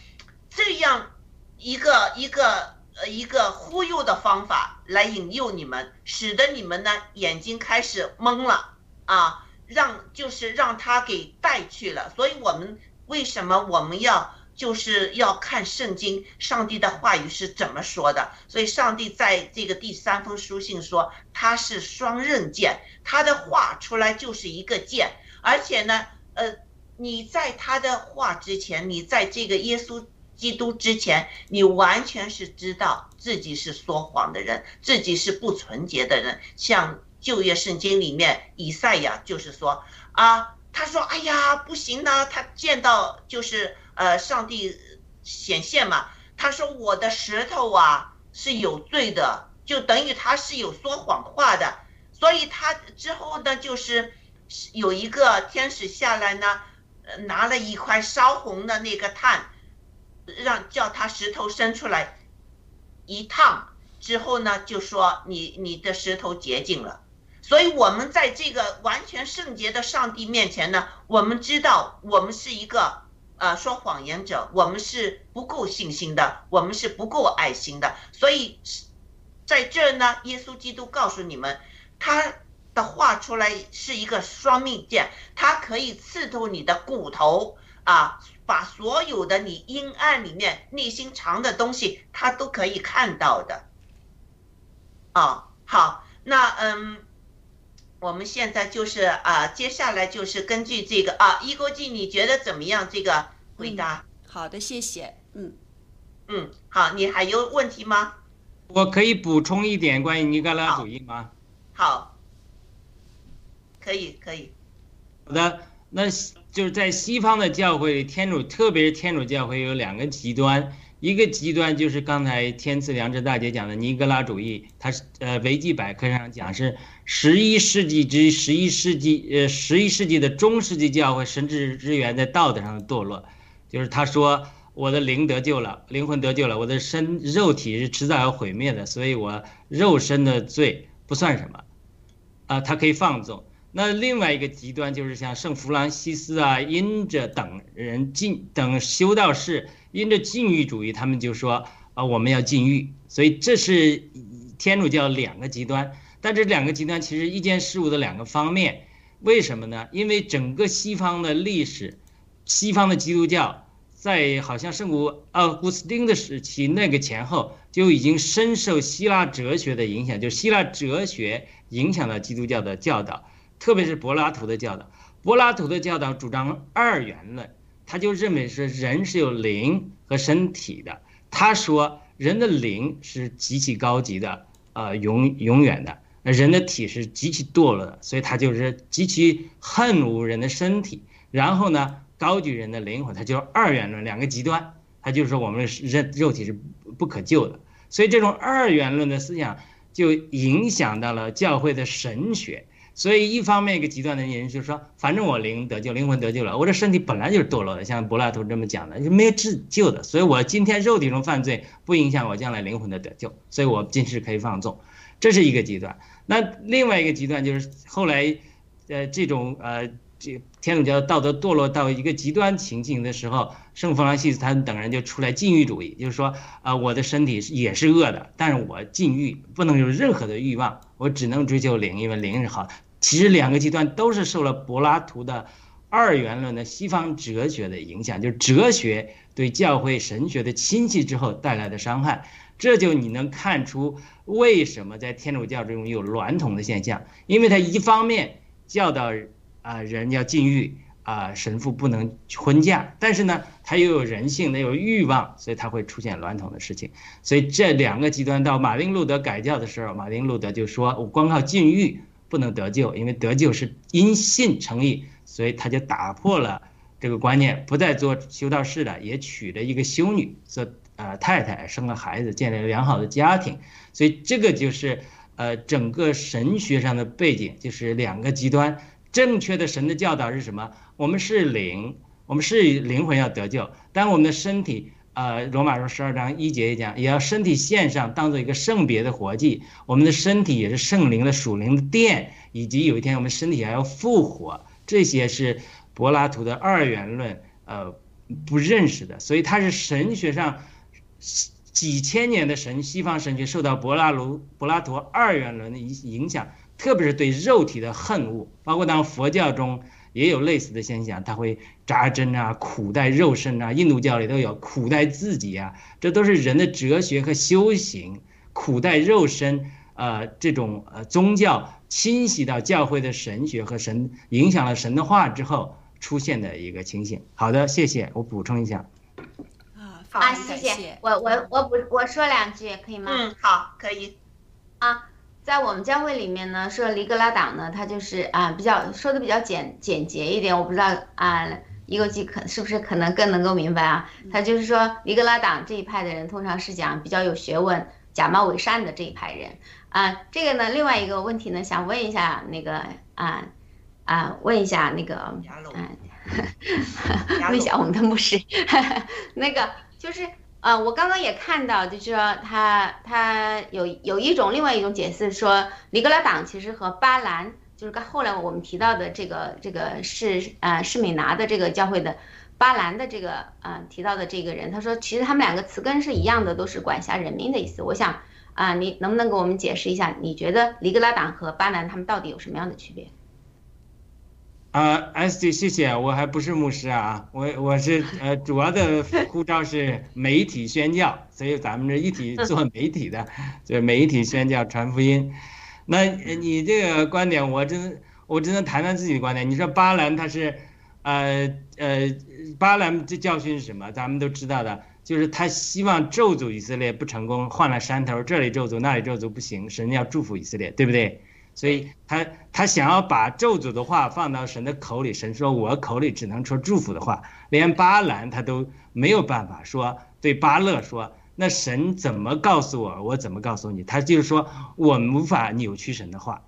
这样一个一个呃一个忽悠的方法来引诱你们，使得你们呢眼睛开始蒙了啊。”让就是让他给带去了，所以我们为什么我们要就是要看圣经，上帝的话语是怎么说的？所以上帝在这个第三封书信说他是双刃剑，他的话出来就是一个剑，而且呢，呃，你在他的话之前，你在这个耶稣基督之前，你完全是知道自己是说谎的人，自己是不纯洁的人，像。旧约圣经里面，以赛亚就是说啊，他说：“哎呀，不行呢。”他见到就是呃，上帝显现嘛。他说：“我的舌头啊是有罪的，就等于他是有说谎话的。所以他之后呢，就是有一个天使下来呢，拿了一块烧红的那个炭，让叫他石头伸出来一烫之后呢，就说你你的石头洁净了。”所以，我们在这个完全圣洁的上帝面前呢，我们知道我们是一个呃说谎言者，我们是不够信心的，我们是不够爱心的。所以，在这呢，耶稣基督告诉你们，他的话出来是一个双面剑，它可以刺透你的骨头啊，把所有的你阴暗里面内心藏的东西，他都可以看到的。啊，好，那嗯。我们现在就是啊，接下来就是根据这个啊，一国际，你觉得怎么样？这个回答？好的，谢谢。嗯，嗯，好，你还有问题吗？我可以补充一点关于尼格拉主义吗？好，可以，可以。好的，那就是在西方的教会里，天主特别是天主教会有两个极端，一个极端就是刚才天赐良知大姐讲的尼格拉主义，它是呃维基百科上讲是十一世纪至十一世纪呃十一世纪的中世纪教会神职之源在道德上的堕落，就是他说我的灵得救了，灵魂得救了，我的身肉体是迟早要毁灭的，所以我肉身的罪不算什么，啊，他可以放纵。那另外一个极端就是像圣弗朗西斯啊、因着等人禁等修道士因着禁欲主义，他们就说啊我们要禁欲，所以这是天主教两个极端。但这两个极端其实一件事物的两个方面，为什么呢？因为整个西方的历史，西方的基督教在好像圣古奥古斯丁的时期那个前后就已经深受希腊哲学的影响，就希腊哲学影响了基督教的教导。特别是柏拉图的教导，柏拉图的教导主张二元论，他就认为是人是有灵和身体的。他说人的灵是极其高级的，呃，永永远的，人的体是极其堕落的，所以他就是极其恨恶人的身体，然后呢，高举人的灵魂，他就是二元论两个极端，他就是说我们人肉体是不可救的，所以这种二元论的思想就影响到了教会的神学。所以，一方面一个极端的人就是说，反正我灵得救，灵魂得救了，我这身体本来就是堕落的，像柏拉图这么讲的，就没有自救的。所以我今天肉体中犯罪不影响我将来灵魂的得救，所以我今世可以放纵，这是一个极端。那另外一个极端就是后来，呃，这种呃，这天主教道德堕落到一个极端情境的时候，圣弗朗西斯他等人就出来禁欲主义，就是说啊，我的身体也是恶的，但是我禁欲不能有任何的欲望，我只能追求灵，因为灵是好的。其实两个极端都是受了柏拉图的二元论的西方哲学的影响，就是哲学对教会神学的侵袭之后带来的伤害。这就你能看出为什么在天主教中有娈童的现象，因为他一方面教导啊人要禁欲啊，神父不能婚嫁，但是呢他又有人性，他有欲望，所以他会出现娈童的事情。所以这两个极端到马丁路德改教的时候，马丁路德就说我光靠禁欲。不能得救，因为得救是因信成义，所以他就打破了这个观念，不再做修道士了，也娶了一个修女做呃太太，生了孩子，建立了良好的家庭。所以这个就是呃整个神学上的背景，就是两个极端。正确的神的教导是什么？我们是灵，我们是灵魂要得救，但我们的身体。呃，罗马书十二章一节也讲，也要身体献上，当做一个圣别的活祭。我们的身体也是圣灵的属灵的殿，以及有一天我们身体还要复活。这些是柏拉图的二元论，呃，不认识的。所以他是神学上几千年的神，西方神学受到柏拉图柏拉图二元论的影影响，特别是对肉体的恨恶，包括当佛教中。也有类似的现象，他会扎针啊，苦待肉身啊，印度教里都有苦待自己啊，这都是人的哲学和修行，苦待肉身，呃，这种呃宗教侵袭到教会的神学和神，影响了神的话之后出现的一个情形。好的，谢谢，我补充一下。啊，啊，谢谢，我我我补我说两句可以吗？嗯，好，可以。啊。在我们教会里面呢，说离格拉党呢，他就是啊，比较说的比较简简洁一点。我不知道啊，一个记可是不是可能更能够明白啊？他就是说离格拉党这一派的人，通常是讲比较有学问、假冒伪善的这一派人啊。这个呢，另外一个问题呢，想问一下那个啊啊，问一下那个嗯，问一下我们的牧师，那个就是。啊，我刚刚也看到，就是说他他有有一种另外一种解释，说尼格拉党其实和巴兰，就是刚后来我们提到的这个这个是呃施美拿的这个教会的巴兰的这个呃提到的这个人，他说其实他们两个词根是一样的，都是管辖人民的意思。我想啊，你能不能给我们解释一下，你觉得尼格拉党和巴兰他们到底有什么样的区别？啊，S D，谢谢，我还不是牧师啊，我我是呃，主要的护照是媒体宣教，所以咱们这一体 做媒体的，就是媒体宣教传福音。那你这个观点，我真我只能谈谈自己的观点。你说巴兰他是，呃呃，巴兰这教训是什么？咱们都知道的，就是他希望咒诅以色列不成功，换了山头，这里咒诅那里咒诅不行，神要祝福以色列，对不对？所以他他想要把咒诅的话放到神的口里，神说我口里只能说祝福的话，连巴兰他都没有办法说对巴勒说，那神怎么告诉我，我怎么告诉你？他就是说我无法扭曲神的话，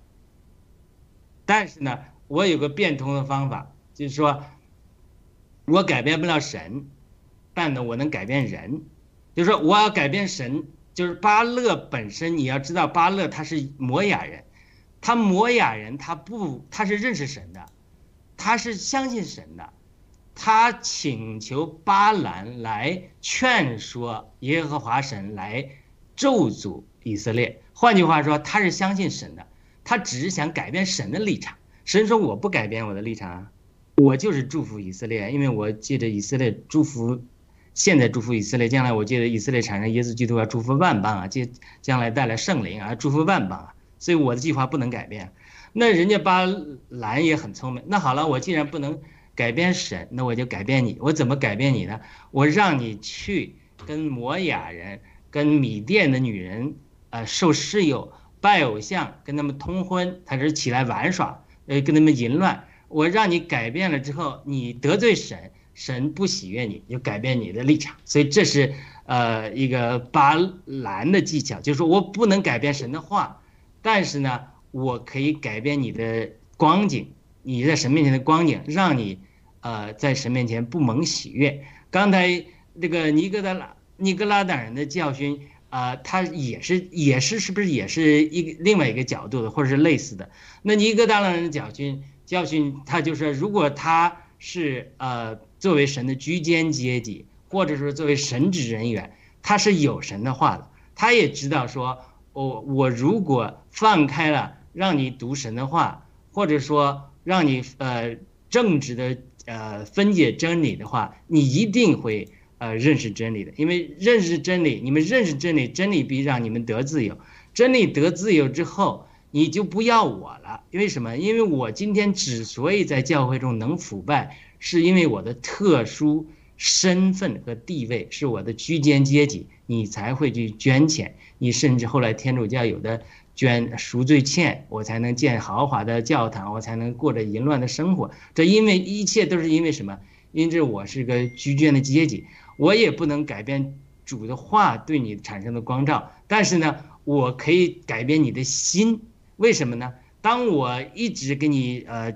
但是呢，我有个变通的方法，就是说我改变不了神，但呢，我能改变人，就是说我要改变神，就是巴勒本身，你要知道巴勒他是摩雅人。他摩雅人，他不，他是认识神的，他是相信神的，他请求巴兰来劝说耶和华神来咒诅以色列。换句话说，他是相信神的，他只是想改变神的立场。神说：“我不改变我的立场啊，我就是祝福以色列，因为我借着以色列祝福，现在祝福以色列，将来我借着以色列产生耶稣基督要祝福万邦啊，借将来带来圣灵啊，祝福万邦啊。”所以我的计划不能改变，那人家巴兰也很聪明。那好了，我既然不能改变神，那我就改变你。我怎么改变你呢？我让你去跟摩雅人、跟米甸的女人，呃，受室友、拜偶像，跟他们通婚，他是起来玩耍，呃，跟他们淫乱。我让你改变了之后，你得罪神，神不喜悦你，就改变你的立场。所以这是呃一个巴兰的技巧，就是说我不能改变神的话。但是呢，我可以改变你的光景，你在神面前的光景，让你，呃，在神面前不蒙喜悦。刚才这个尼格达拉尼格拉党人的教训啊，他也是也是是不是也是一另外一个角度的，或者是类似的？那尼格达拉人的教训教训，他就说，如果他是呃作为神的居间阶级，或者说作为神职人员，他是有神的话的，他也知道说。我我如果放开了，让你读神的话，或者说让你呃正直的呃分解真理的话，你一定会呃认识真理的。因为认识真理，你们认识真理，真理必让你们得自由。真理得自由之后，你就不要我了。因为什么？因为我今天之所以在教会中能腐败，是因为我的特殊身份和地位，是我的居间阶级，你才会去捐钱。你甚至后来天主教有的捐赎罪欠，我才能建豪华的教堂，我才能过着淫乱的生活。这因为一切都是因为什么？因为我是个居间的阶级，我也不能改变主的话对你产生的光照。但是呢，我可以改变你的心。为什么呢？当我一直给你呃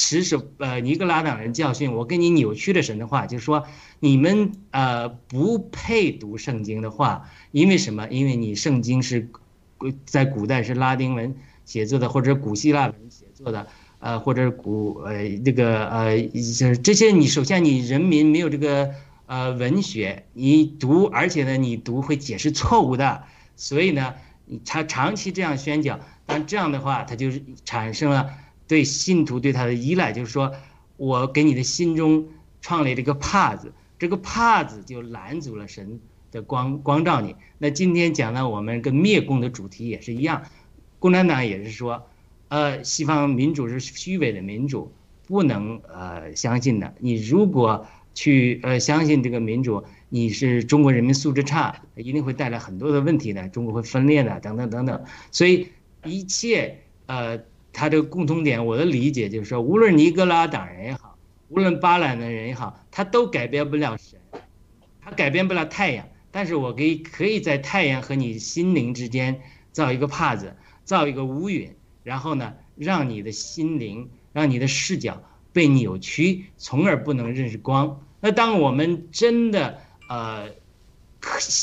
持持守呃尼格拉党人教训，我跟你扭曲了神的话，就是说你们呃不配读圣经的话。因为什么？因为你圣经是，在古代是拉丁文写作的，或者古希腊文写作的，呃，或者古呃这个呃就是，这些你首先你人民没有这个呃文学，你读，而且呢你读会解释错误的，所以呢，他长期这样宣讲，但这样的话，他就是产生了对信徒对他的依赖，就是说我给你的心中创立这个帕子，这个帕子就拦阻了神。的光光照你。那今天讲到我们跟灭共的主题也是一样，共产党也是说，呃，西方民主是虚伪的民主，不能呃相信的。你如果去呃相信这个民主，你是中国人民素质差，一定会带来很多的问题的，中国会分裂的，等等等等。所以一切呃，他这个共同点，我的理解就是说，无论尼格拉党人也好，无论巴兰的人也好，他都改变不了神，他改变不了太阳。但是我可以可以在太阳和你心灵之间造一个帕子，造一个乌云，然后呢，让你的心灵，让你的视角被扭曲，从而不能认识光。那当我们真的呃，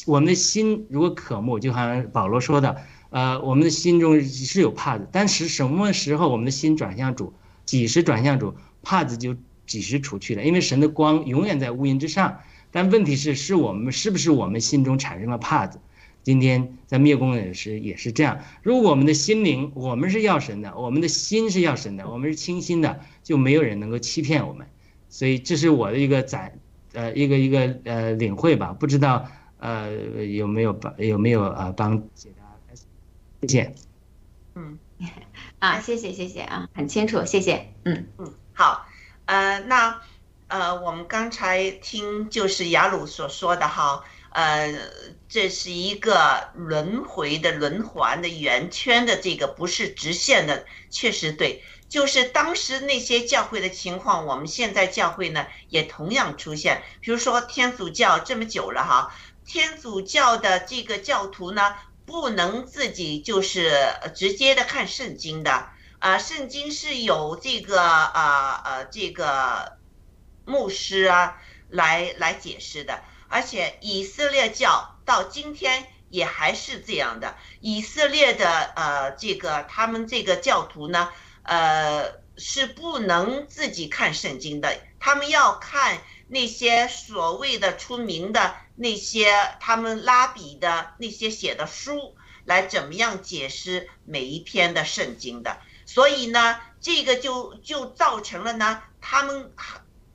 我们的心如果渴慕，就好像保罗说的，呃，我们的心中是有帕子，但是什么时候我们的心转向主，几时转向主，帕子就几时除去了，因为神的光永远在乌云之上。但问题是，是我们是不是我们心中产生了帕子？今天在灭公也是也是这样。如果我们的心灵，我们是要神的，我们的心是要神的，我们是清心的，就没有人能够欺骗我们。所以这是我的一个暂，呃，一个一个呃领会吧。不知道呃有没有帮有没有啊帮？谢谢。嗯，啊，谢谢谢谢啊，很清楚，谢谢。嗯嗯，好。呃，那呃，我们刚才听就是雅鲁所说的哈，呃，这是一个轮回的轮环的圆圈的这个不是直线的，确实对。就是当时那些教会的情况，我们现在教会呢也同样出现。比如说天主教这么久了哈，天主教的这个教徒呢，不能自己就是直接的看圣经的，啊，圣经是有这个啊呃这个牧师啊来来解释的，而且以色列教到今天也还是这样的，以色列的呃这个他们这个教徒呢。呃，是不能自己看圣经的，他们要看那些所谓的出名的那些他们拉比的那些写的书，来怎么样解释每一篇的圣经的。所以呢，这个就就造成了呢，他们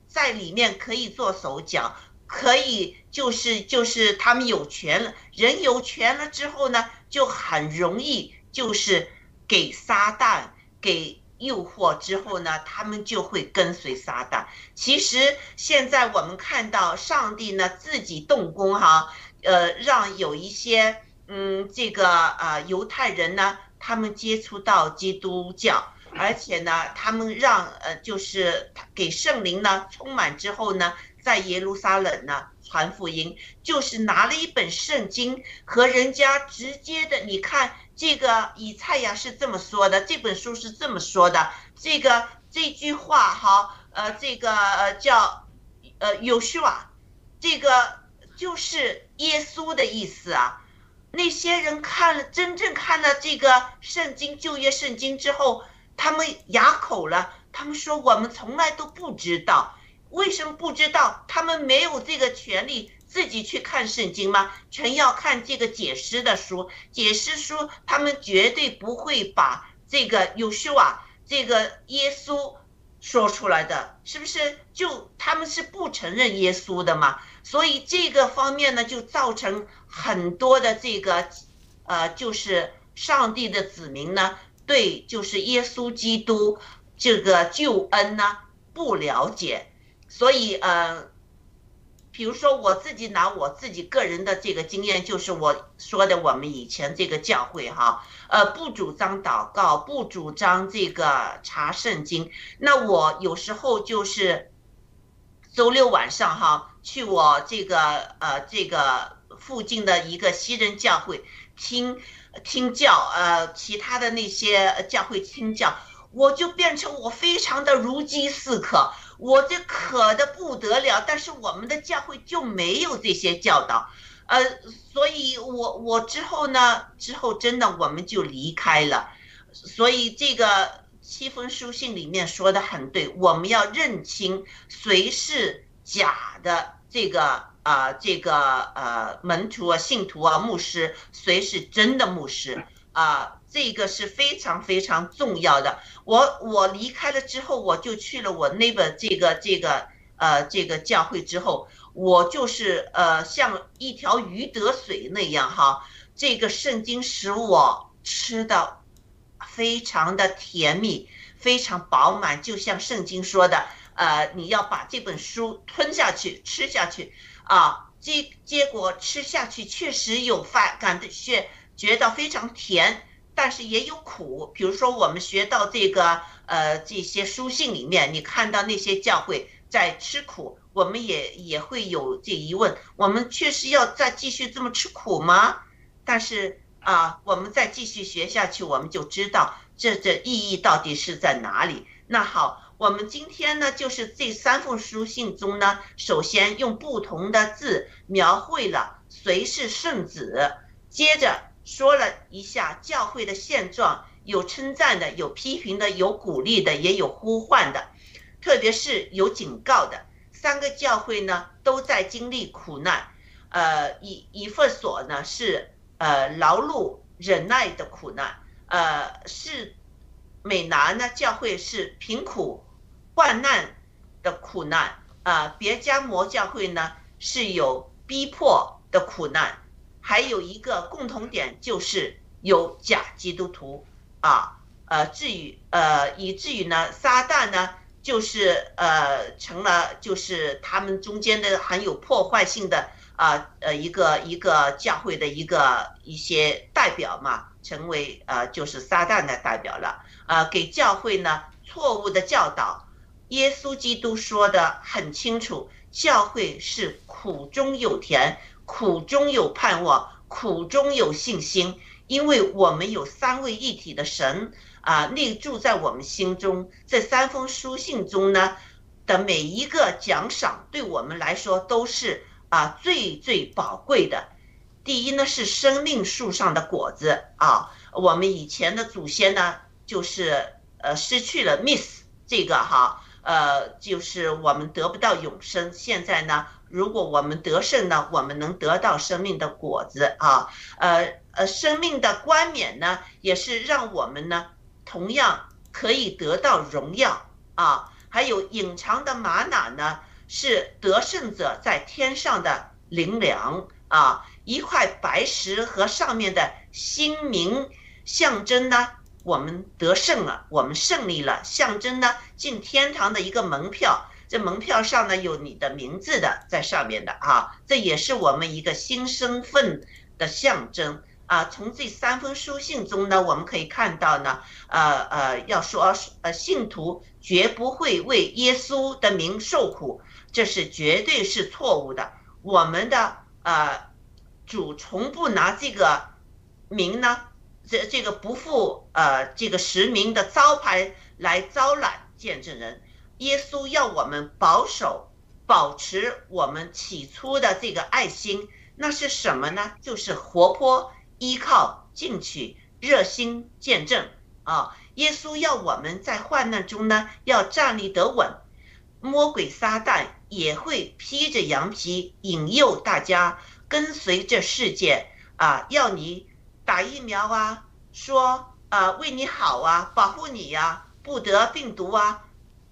在里面可以做手脚，可以就是就是他们有权了，人有权了之后呢，就很容易就是给撒旦给。诱惑之后呢，他们就会跟随撒旦。其实现在我们看到上帝呢自己动工哈，呃，让有一些嗯这个呃犹太人呢，他们接触到基督教，而且呢，他们让呃就是给圣灵呢充满之后呢，在耶路撒冷呢传福音，就是拿了一本圣经和人家直接的，你看。这个以赛亚是这么说的，这本书是这么说的，这个这句话哈，呃，这个呃叫呃有序啊，这个就是耶稣的意思啊。那些人看了真正看了这个圣经旧约圣经之后，他们哑口了，他们说我们从来都不知道，为什么不知道？他们没有这个权利。自己去看圣经吗？全要看这个解释的书，解释书他们绝对不会把这个有修啊，这个耶稣说出来的，是不是？就他们是不承认耶稣的嘛？所以这个方面呢，就造成很多的这个，呃，就是上帝的子民呢，对就是耶稣基督这个救恩呢不了解，所以呃。比如说，我自己拿我自己个人的这个经验，就是我说的，我们以前这个教会哈，呃，不主张祷告，不主张这个查圣经。那我有时候就是周六晚上哈，去我这个呃这个附近的一个西人教会听听教，呃，其他的那些教会听教，我就变成我非常的如饥似渴。我这渴的不得了，但是我们的教会就没有这些教导，呃，所以我我之后呢，之后真的我们就离开了，所以这个七封书信里面说的很对，我们要认清谁是假的这个啊这个呃门徒啊信徒啊牧师，谁是真的牧师啊。这个是非常非常重要的。我我离开了之后，我就去了我那个这个这个呃这个教会之后，我就是呃像一条鱼得水那样哈。这个圣经使我吃的非常的甜蜜，非常饱满，就像圣经说的，呃，你要把这本书吞下去，吃下去啊。结结果吃下去确实有发感觉觉得非常甜。但是也有苦，比如说我们学到这个呃这些书信里面，你看到那些教会在吃苦，我们也也会有这疑问：我们确实要再继续这么吃苦吗？但是啊，我们再继续学下去，我们就知道这这意义到底是在哪里。那好，我们今天呢，就是这三封书信中呢，首先用不同的字描绘了谁是圣子，接着。说了一下教会的现状，有称赞的，有批评的，有鼓励的，也有呼唤的，特别是有警告的。三个教会呢都在经历苦难，呃，以以弗所呢是呃劳碌忍耐的苦难，呃是美拿呢教会是贫苦患难的苦难，啊别加摩教会呢是有逼迫的苦难。还有一个共同点就是有假基督徒啊，呃，至于呃，以至于呢，撒旦呢就是呃成了就是他们中间的很有破坏性的啊呃一个一个教会的一个一些代表嘛，成为呃就是撒旦的代表了，呃给教会呢错误的教导。耶稣基督说的很清楚，教会是苦中有甜，苦中有盼望，苦中有信心，因为我们有三位一体的神啊，内住在我们心中。这三封书信中呢的每一个奖赏，对我们来说都是啊最最宝贵的。第一呢是生命树上的果子啊，我们以前的祖先呢就是呃失去了 miss 这个哈。呃，就是我们得不到永生。现在呢，如果我们得胜呢，我们能得到生命的果子啊。呃呃，生命的冠冕呢，也是让我们呢，同样可以得到荣耀啊。还有隐藏的玛瑙呢，是得胜者在天上的灵粮啊。一块白石和上面的星明象征呢。我们得胜了，我们胜利了，象征呢进天堂的一个门票。这门票上呢有你的名字的在上面的啊，这也是我们一个新身份的象征啊。从这三封书信中呢，我们可以看到呢，呃呃，要说呃信徒绝不会为耶稣的名受苦，这是绝对是错误的。我们的呃主从不拿这个名呢。这这个不负呃这个实名的招牌来招揽见证人，耶稣要我们保守保持我们起初的这个爱心，那是什么呢？就是活泼依靠进取热心见证啊！耶稣要我们在患难中呢要站立得稳，魔鬼撒旦也会披着羊皮引诱大家跟随这世界啊，要你。打疫苗啊，说啊为你好啊，保护你呀，不得病毒啊。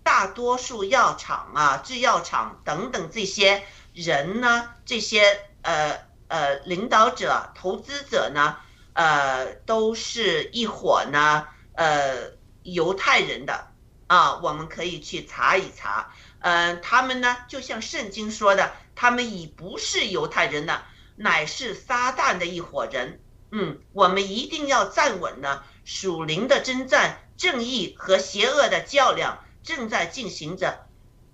大多数药厂啊、制药厂等等这些人呢，这些呃呃领导者、投资者呢，呃都是一伙呢，呃犹太人的啊，我们可以去查一查。嗯，他们呢，就像圣经说的，他们已不是犹太人了，乃是撒旦的一伙人。嗯，我们一定要站稳呢。属灵的征战，正义和邪恶的较量正在进行着。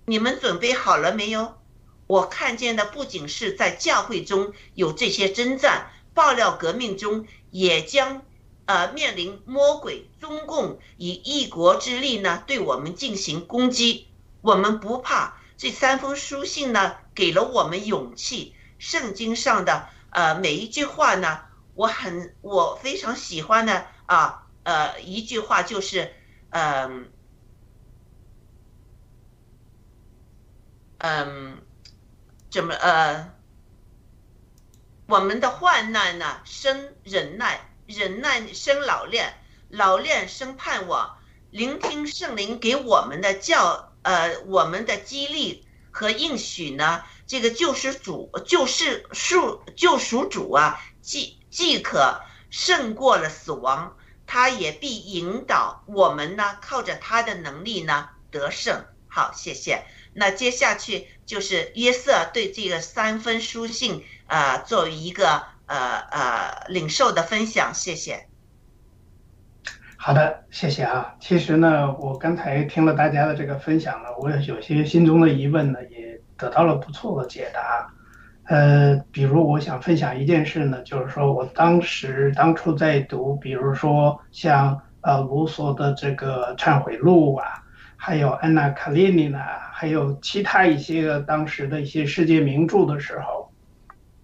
你们准备好了没有？我看见的不仅是在教会中有这些征战，爆料革命中也将呃面临魔鬼中共以一国之力呢对我们进行攻击。我们不怕。这三封书信呢，给了我们勇气。圣经上的呃每一句话呢。我很我非常喜欢的啊呃一句话就是嗯嗯怎么呃我们的患难呢生忍耐忍耐生老练老练生盼望聆听圣灵给我们的教呃我们的激励和应许呢这个救世主救世属救赎主啊既既可胜过了死亡，他也必引导我们呢，靠着他的能力呢得胜。好，谢谢。那接下去就是约瑟对这个三分书信，呃，作为一个呃呃领受的分享，谢谢。好的，谢谢啊。其实呢，我刚才听了大家的这个分享呢，我有些心中的疑问呢，也得到了不错的解答。呃，比如我想分享一件事呢，就是说我当时当初在读，比如说像呃卢梭的这个《忏悔录》啊，还有安娜·卡列尼娜，还有其他一些当时的一些世界名著的时候，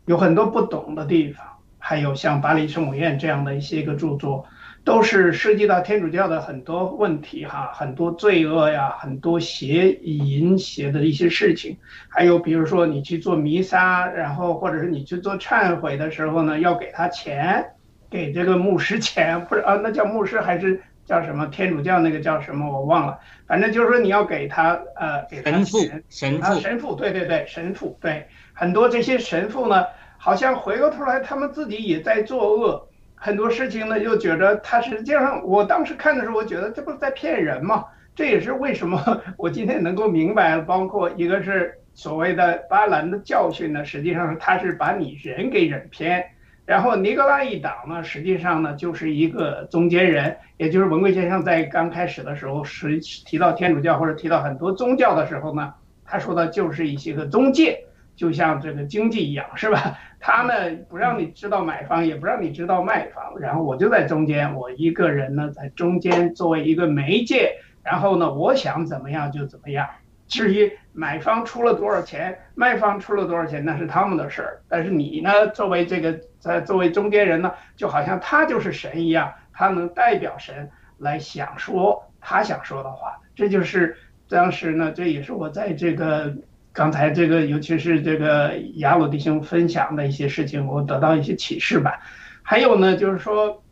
有很多不懂的地方，还有像巴黎圣母院这样的一些个著作。都是涉及到天主教的很多问题哈，很多罪恶呀，很多邪淫邪的一些事情，还有比如说你去做弥撒，然后或者是你去做忏悔的时候呢，要给他钱，给这个牧师钱，不是啊，那叫牧师还是叫什么？天主教那个叫什么？我忘了，反正就是说你要给他呃，给他神父，神父，神父，对对对，神父，对，很多这些神父呢，好像回过头来他们自己也在作恶。很多事情呢，又觉得他实际上，我当时看的时候，我觉得这不是在骗人吗？这也是为什么我今天能够明白，包括一个是所谓的巴兰的教训呢，实际上是他是把你人给忍偏。然后尼格拉一党呢，实际上呢就是一个中间人，也就是文贵先生在刚开始的时候是提到天主教或者提到很多宗教的时候呢，他说的就是一些个中介，就像这个经济一样，是吧？他呢不让你知道买方，也不让你知道卖方，然后我就在中间，我一个人呢在中间作为一个媒介，然后呢我想怎么样就怎么样。至于买方出了多少钱，卖方出了多少钱，那是他们的事儿。但是你呢，作为这个在作为中间人呢，就好像他就是神一样，他能代表神来想说他想说的话。这就是当时呢，这也是我在这个刚才这个，尤其是这个雅鲁弟兄分享的一些事情，我得到一些启示吧。还有呢，就是说，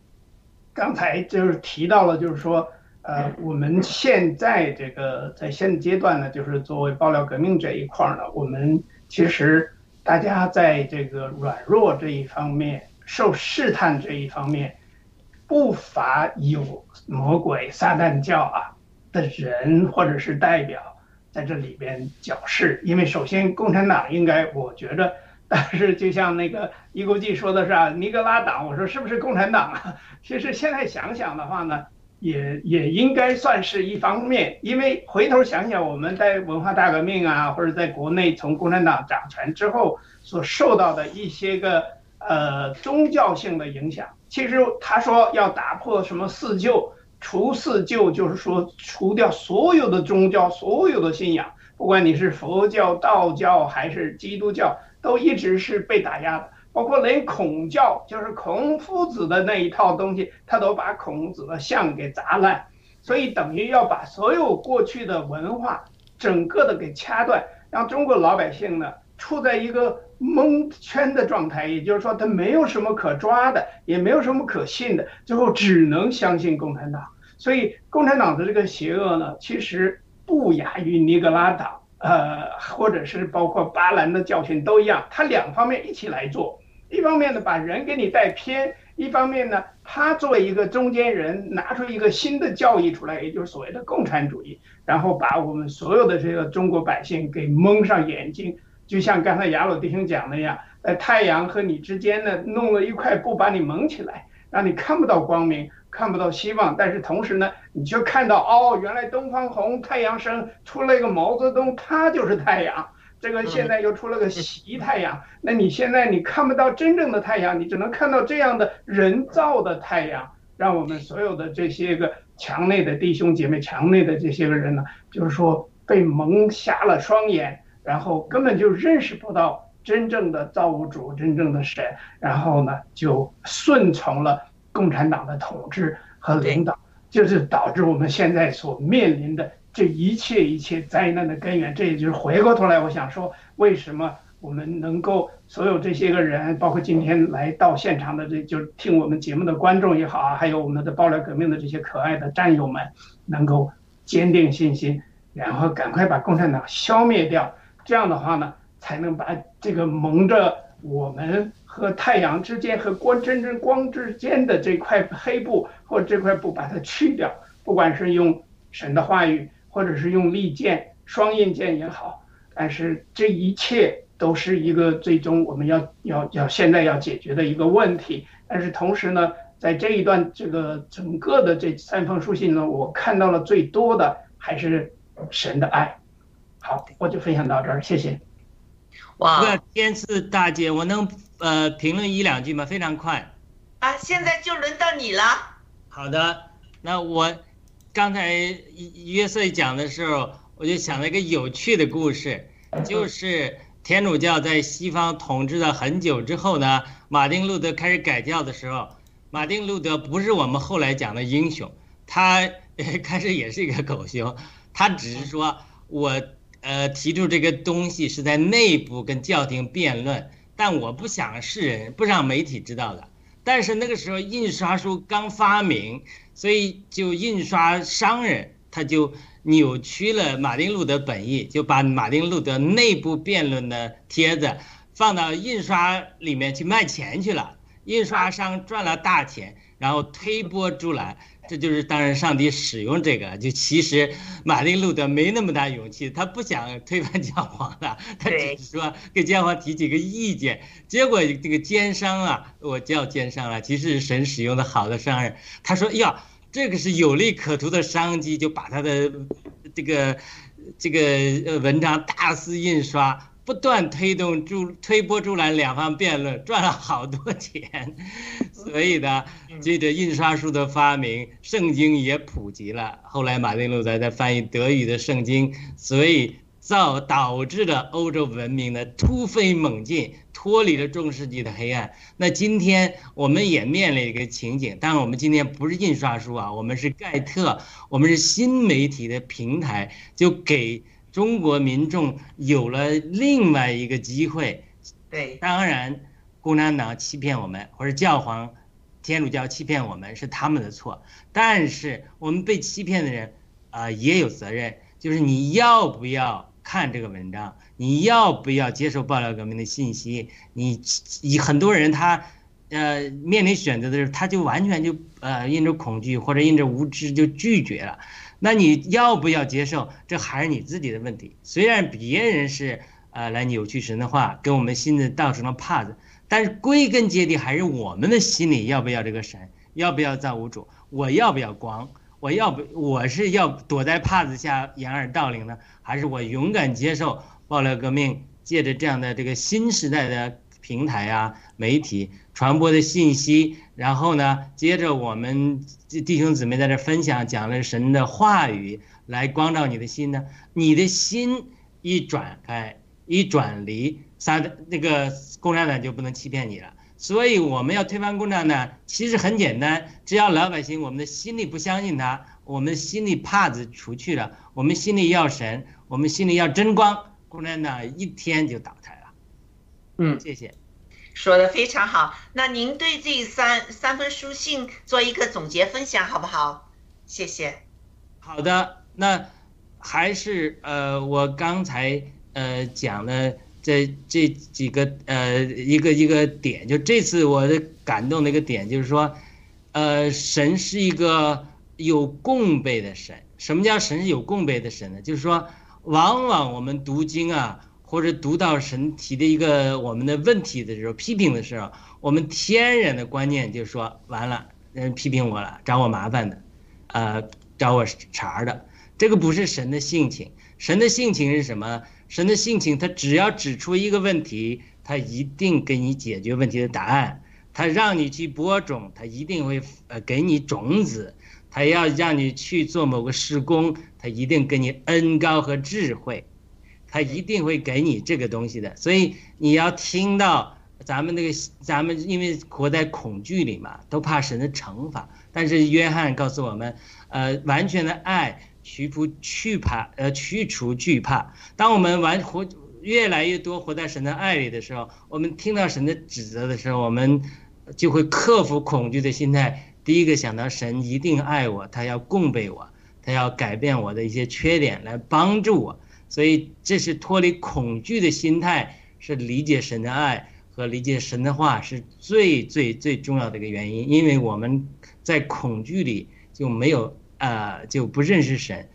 刚才就是提到了，就是说。呃，我们现在这个在现阶段呢，就是作为爆料革命这一块呢，我们其实大家在这个软弱这一方面、受试探这一方面，不乏有魔鬼、撒旦教啊的人或者是代表在这里边搅事。因为首先共产党应该，我觉得，但是就像那个伊国际说的是啊，尼格拉党，我说是不是共产党啊？其实现在想想的话呢。也也应该算是一方面，因为回头想想，我们在文化大革命啊，或者在国内从共产党掌权之后所受到的一些个呃宗教性的影响，其实他说要打破什么四旧，除四旧就是说除掉所有的宗教、所有的信仰，不管你是佛教、道教还是基督教，都一直是被打压的。包括连孔教，就是孔夫子的那一套东西，他都把孔子的像给砸烂，所以等于要把所有过去的文化整个的给掐断，让中国老百姓呢处在一个蒙圈的状态，也就是说他没有什么可抓的，也没有什么可信的，最后只能相信共产党。所以共产党的这个邪恶呢，其实不亚于尼格拉党，呃，或者是包括巴兰的教训都一样，他两方面一起来做。一方面呢，把人给你带偏；一方面呢，他作为一个中间人，拿出一个新的教义出来，也就是所谓的共产主义，然后把我们所有的这个中国百姓给蒙上眼睛，就像刚才雅鲁弟兄讲的那样，在太阳和你之间呢，弄了一块布把你蒙起来，让你看不到光明，看不到希望。但是同时呢，你却看到哦，原来东方红，太阳升，出了一个毛泽东，他就是太阳。这个现在又出了个习太阳，那你现在你看不到真正的太阳，你只能看到这样的人造的太阳，让我们所有的这些个墙内的弟兄姐妹、墙内的这些个人呢，就是说被蒙瞎了双眼，然后根本就认识不到真正的造物主、真正的神，然后呢就顺从了共产党的统治和领导，就是导致我们现在所面临的。这一切一切灾难的根源，这也就是回过头来，我想说，为什么我们能够所有这些个人，包括今天来到现场的这就听我们节目的观众也好啊，还有我们的爆料革命的这些可爱的战友们，能够坚定信心，然后赶快把共产党消灭掉。这样的话呢，才能把这个蒙着我们和太阳之间和光真正光之间的这块黑布或这块布把它去掉，不管是用神的话语。或者是用利剑、双刃剑也好，但是这一切都是一个最终我们要要要现在要解决的一个问题。但是同时呢，在这一段这个整个的这三封书信呢，我看到了最多的还是神的爱。好，我就分享到这儿，谢谢。哇，天赐大姐，我能呃评论一两句吗？非常快。啊，现在就轮到你了。好的，那我。刚才约瑟讲的时候，我就想了一个有趣的故事，就是天主教在西方统治了很久之后呢，马丁路德开始改教的时候，马丁路德不是我们后来讲的英雄，他 开始也是一个狗熊，他只是说我呃提出这个东西是在内部跟教廷辩论，但我不想世人不让媒体知道的。但是那个时候印刷书刚发明。所以，就印刷商人他就扭曲了马丁路德本意，就把马丁路德内部辩论的帖子放到印刷里面去卖钱去了。印刷商赚了大钱，然后推波助澜，这就是当然上帝使用这个，就其实马丁路德没那么大勇气，他不想推翻教皇的，他只是说给教皇提几个意见。结果这个奸商啊，我叫奸商了，其实是神使用的好的商人，他说呀，这个是有利可图的商机，就把他的这个这个呃文章大肆印刷。不断推动助推波助澜两方辩论，赚了好多钱，所以呢，这个印刷术的发明，圣经也普及了。后来马丁路德在翻译德语的圣经，所以造导致了欧洲文明的突飞猛进，脱离了中世纪的黑暗。那今天我们也面临一个情景，当然我们今天不是印刷术啊，我们是盖特，我们是新媒体的平台，就给。中国民众有了另外一个机会，对，当然，共产党欺骗我们，或者教皇、天主教欺骗我们是他们的错，但是我们被欺骗的人，啊，也有责任，就是你要不要看这个文章，你要不要接受爆料革命的信息？你，以很多人他，呃，面临选择的时候，他就完全就呃，因着恐惧或者因着无知就拒绝了。那你要不要接受？这还是你自己的问题。虽然别人是呃来扭曲神的话，给我们心里造成了帕子，但是归根结底还是我们的心里要不要这个神，要不要造物主？我要不要光？我要不我是要躲在帕子下掩耳盗铃呢，还是我勇敢接受爆料革命，借着这样的这个新时代的平台啊媒体传播的信息？然后呢，接着我们弟兄姊妹在这分享，讲了神的话语来光照你的心呢。你的心一转开，一转离，撒那个共产党就不能欺骗你了。所以我们要推翻共产党，其实很简单，只要老百姓我们的心里不相信他，我们心里怕子除去了，我们心里要神，我们心里要真光，共产党一天就倒台了。嗯，谢谢。说的非常好，那您对这三三封书信做一个总结分享好不好？谢谢。好的，那还是呃，我刚才呃讲的这这几个呃一个一个点，就这次我的感动的一个点就是说，呃，神是一个有供备的神。什么叫神是有供备的神呢？就是说，往往我们读经啊。或者读到神提的一个我们的问题的时候，批评的时候，我们天然的观念就是说，完了，人批评我了，找我麻烦的，呃，找我茬的，这个不是神的性情。神的性情是什么？神的性情，他只要指出一个问题，他一定给你解决问题的答案。他让你去播种，他一定会呃给你种子。他要让你去做某个施工，他一定给你恩高和智慧。他一定会给你这个东西的，所以你要听到咱们那个，咱们因为活在恐惧里嘛，都怕神的惩罚。但是约翰告诉我们，呃，完全的爱去除去怕，呃，去除惧怕。当我们完活越来越多活在神的爱里的时候，我们听到神的指责的时候，我们就会克服恐惧的心态。第一个想到神一定爱我，他要供备我，他要改变我的一些缺点来帮助我。所以，这是脱离恐惧的心态，是理解神的爱和理解神的话是最最最重要的一个原因。因为我们在恐惧里就没有呃就不认识神，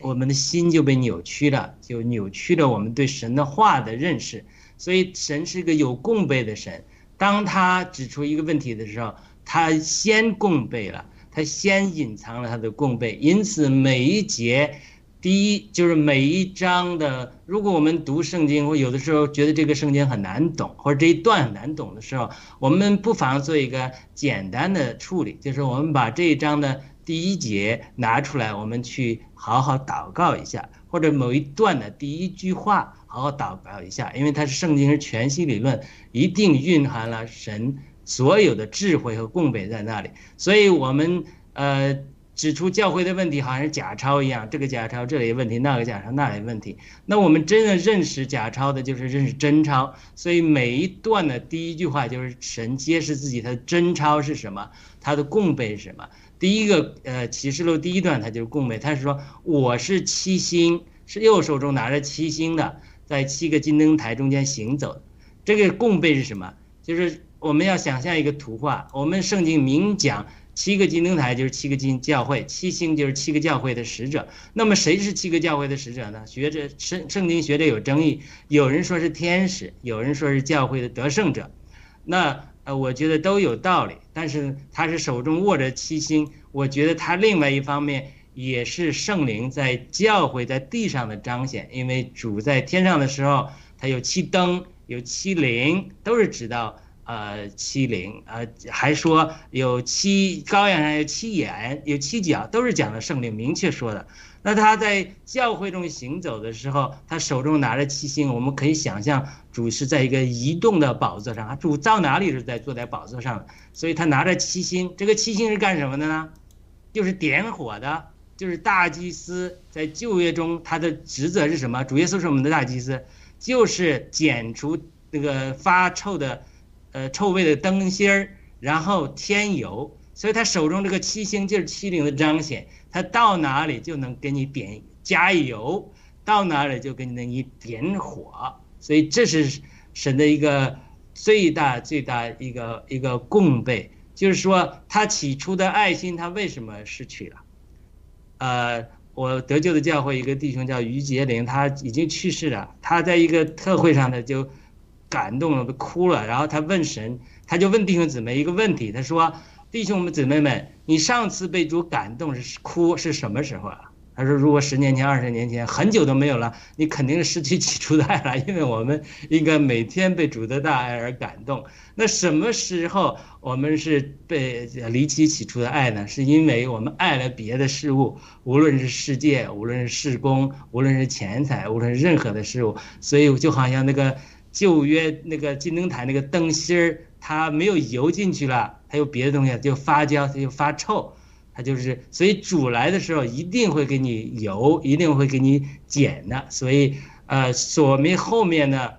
我们的心就被扭曲了，就扭曲了我们对神的话的认识。所以，神是一个有供备的神。当他指出一个问题的时候，他先供备了，他先隐藏了他的供备。因此，每一节。第一就是每一章的，如果我们读圣经，或有的时候觉得这个圣经很难懂，或者这一段很难懂的时候，我们不妨做一个简单的处理，就是我们把这一章的第一节拿出来，我们去好好祷告一下，或者某一段的第一句话好好祷告一下，因为它是圣经是全息理论，一定蕴含了神所有的智慧和供备在那里，所以我们呃。指出教会的问题，好像是假钞一样，这个假钞这里有问题，那个假钞那里有问题。那我们真的认识假钞的，就是认识真钞。所以每一段的第一句话就是神揭示自己，他的真钞是什么，他的供备是什么。第一个，呃，启示录第一段，他就是供备，他是说我是七星，是右手中拿着七星的，在七个金灯台中间行走。这个供备是什么？就是我们要想象一个图画，我们圣经明讲。七个金灯台就是七个金教会，七星就是七个教会的使者。那么谁是七个教会的使者呢？学者圣圣经学者有争议，有人说是天使，有人说是教会的得胜者。那呃，我觉得都有道理。但是他是手中握着七星，我觉得他另外一方面也是圣灵在教会在地上的彰显，因为主在天上的时候，他有七灯，有七灵，都是指到。呃，七灵，呃，还说有七羔羊上有七眼，有七角，都是讲的圣灵明确说的。那他在教会中行走的时候，他手中拿着七星，我们可以想象主是在一个移动的宝座上，主到哪里是在坐在宝座上，所以他拿着七星。这个七星是干什么的呢？就是点火的，就是大祭司在旧约中他的职责是什么？主耶稣是我们的大祭司，就是剪除那个发臭的。呃，臭味的灯芯儿，然后添油，所以他手中这个七星就是七灵的彰显，他到哪里就能给你点加油，到哪里就给你你点火，所以这是神的一个最大最大一个一个供备，就是说他起初的爱心他为什么失去了？呃，我得救的教会一个弟兄叫于杰林，他已经去世了，他在一个特会上呢就。感动了，都哭了。然后他问神，他就问弟兄姊妹一个问题，他说：“弟兄们姊妹们，你上次被主感动是哭是什么时候啊？”他说：“如果十年前、二十年前，很久都没有了，你肯定是失去起初的爱了。因为我们应该每天被主的大爱而感动。那什么时候我们是被离弃起初的爱呢？是因为我们爱了别的事物，无论是世界，无论是事工，无论是钱财，无论是任何的事物。所以就好像那个。”旧约那个金灯台那个灯芯儿，它没有油进去了，它有别的东西就发焦，它就发臭，它就是所以煮来的时候一定会给你油，一定会给你碱的。所以呃，说明后面呢，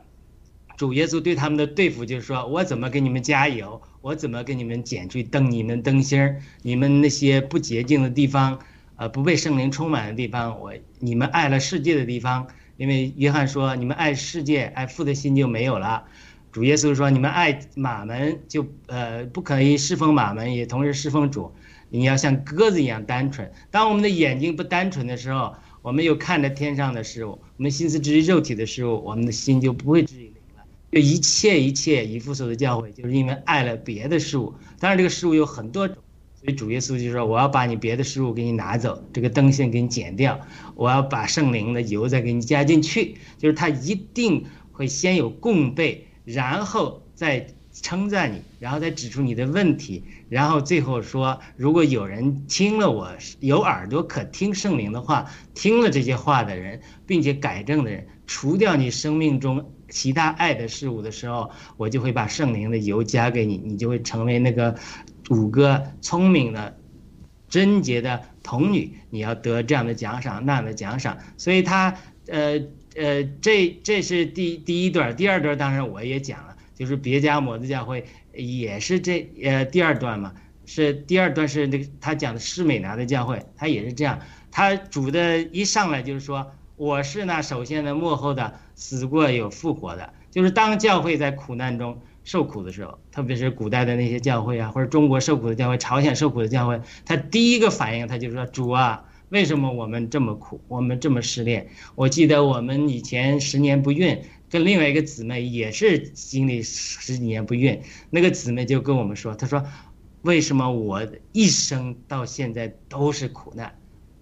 主耶稣对他们的对付就是说我怎么给你们加油，我怎么给你们减去灯你们灯芯儿，你们那些不洁净的地方，呃，不被圣灵充满的地方，我你们爱了世界的地方。因为约翰说：“你们爱世界，爱父的心就没有了。”主耶稣说：“你们爱马门，就呃不可以侍奉马门，也同时侍奉主。你要像鸽子一样单纯。当我们的眼睛不单纯的时候，我们又看着天上的事物，我们心思至于肉体的事物，我们的心就不会至于灵了。就一切一切以父所的教诲，就是因为爱了别的事物。当然，这个事物有很多种。”所以主耶稣就说：“我要把你别的事物给你拿走，这个灯芯给你剪掉，我要把圣灵的油再给你加进去。就是他一定会先有供备，然后再称赞你，然后再指出你的问题，然后最后说：如果有人听了我有耳朵可听圣灵的话，听了这些话的人，并且改正的人，除掉你生命中其他爱的事物的时候，我就会把圣灵的油加给你，你就会成为那个。”五个聪明的、贞洁的童女，你要得这样的奖赏、那样的奖赏。所以他，呃呃，这这是第第一段，第二段当然我也讲了，就是别家摩的教会也是这呃第二段嘛，是第二段是那个他讲的施美拿的教会，他也是这样，他主的一上来就是说，我是那首先的幕后的，死过有复活的，就是当教会在苦难中。受苦的时候，特别是古代的那些教会啊，或者中国受苦的教会、朝鲜受苦的教会，他第一个反应他就说：“主啊，为什么我们这么苦，我们这么失恋？”我记得我们以前十年不孕，跟另外一个姊妹也是经历十几年不孕，那个姊妹就跟我们说：“她说，为什么我一生到现在都是苦难？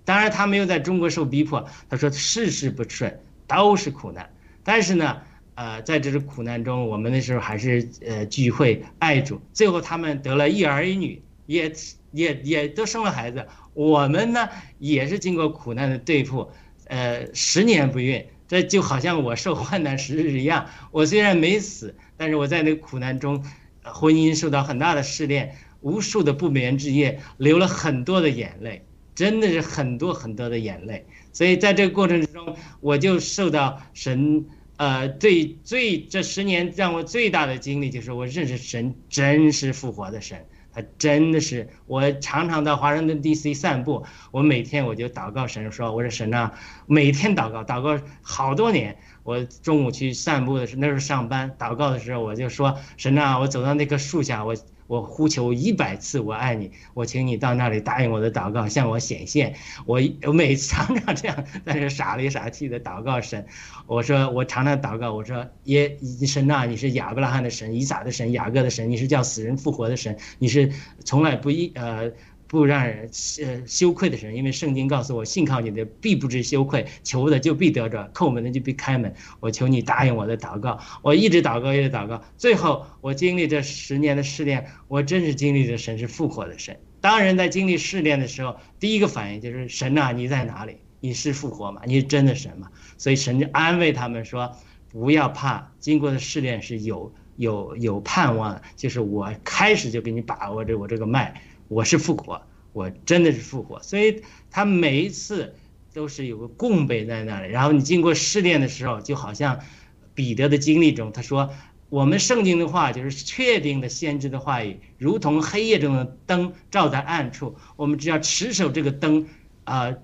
当然，她没有在中国受逼迫，她说事事不顺，都是苦难。但是呢。”呃，在这种苦难中，我们那时候还是呃聚会爱主，最后他们得了一儿一女，也也也都生了孩子。我们呢也是经过苦难的对付，呃，十年不孕，这就好像我受患难时日一样。我虽然没死，但是我在那个苦难中，婚姻受到很大的试炼，无数的不眠之夜，流了很多的眼泪，真的是很多很多的眼泪。所以在这个过程之中，我就受到神。呃，最最这十年让我最大的经历就是我认识神，真是复活的神，他真的是。我常常到华盛顿 D.C. 散步，我每天我就祷告神说：“我说神啊，每天祷告，祷告好多年。我中午去散步的时候，那时候上班祷告的时候，我就说神啊，我走到那棵树下，我我呼求一百次我爱你，我请你到那里答应我的祷告，向我显现。我我每次常常这样，在这傻里傻气的祷告神。我说我常常祷告，我说耶神呐，你是亚伯拉罕的神，以撒的神，雅各的神，你是叫死人复活的神，你是从来不一呃。不让人呃羞愧的神，因为圣经告诉我，信靠你的必不知羞愧，求的就必得着，叩门的就必开门。我求你答应我的祷告，我一直祷告，一直祷告，最后我经历这十年的试炼，我真是经历的神是复活的神。当人在经历试炼的时候，第一个反应就是神呐，你在哪里？你是复活吗？你是真的神吗？所以神就安慰他们说，不要怕，经过的试炼是有有有盼望，就是我开始就给你把握着我这个脉。我是复活，我真的是复活，所以他每一次都是有个供备在那里。然后你经过试炼的时候，就好像彼得的经历中，他说：“我们圣经的话就是确定的先知的话语，如同黑夜中的灯照在暗处。我们只要持守这个灯，啊，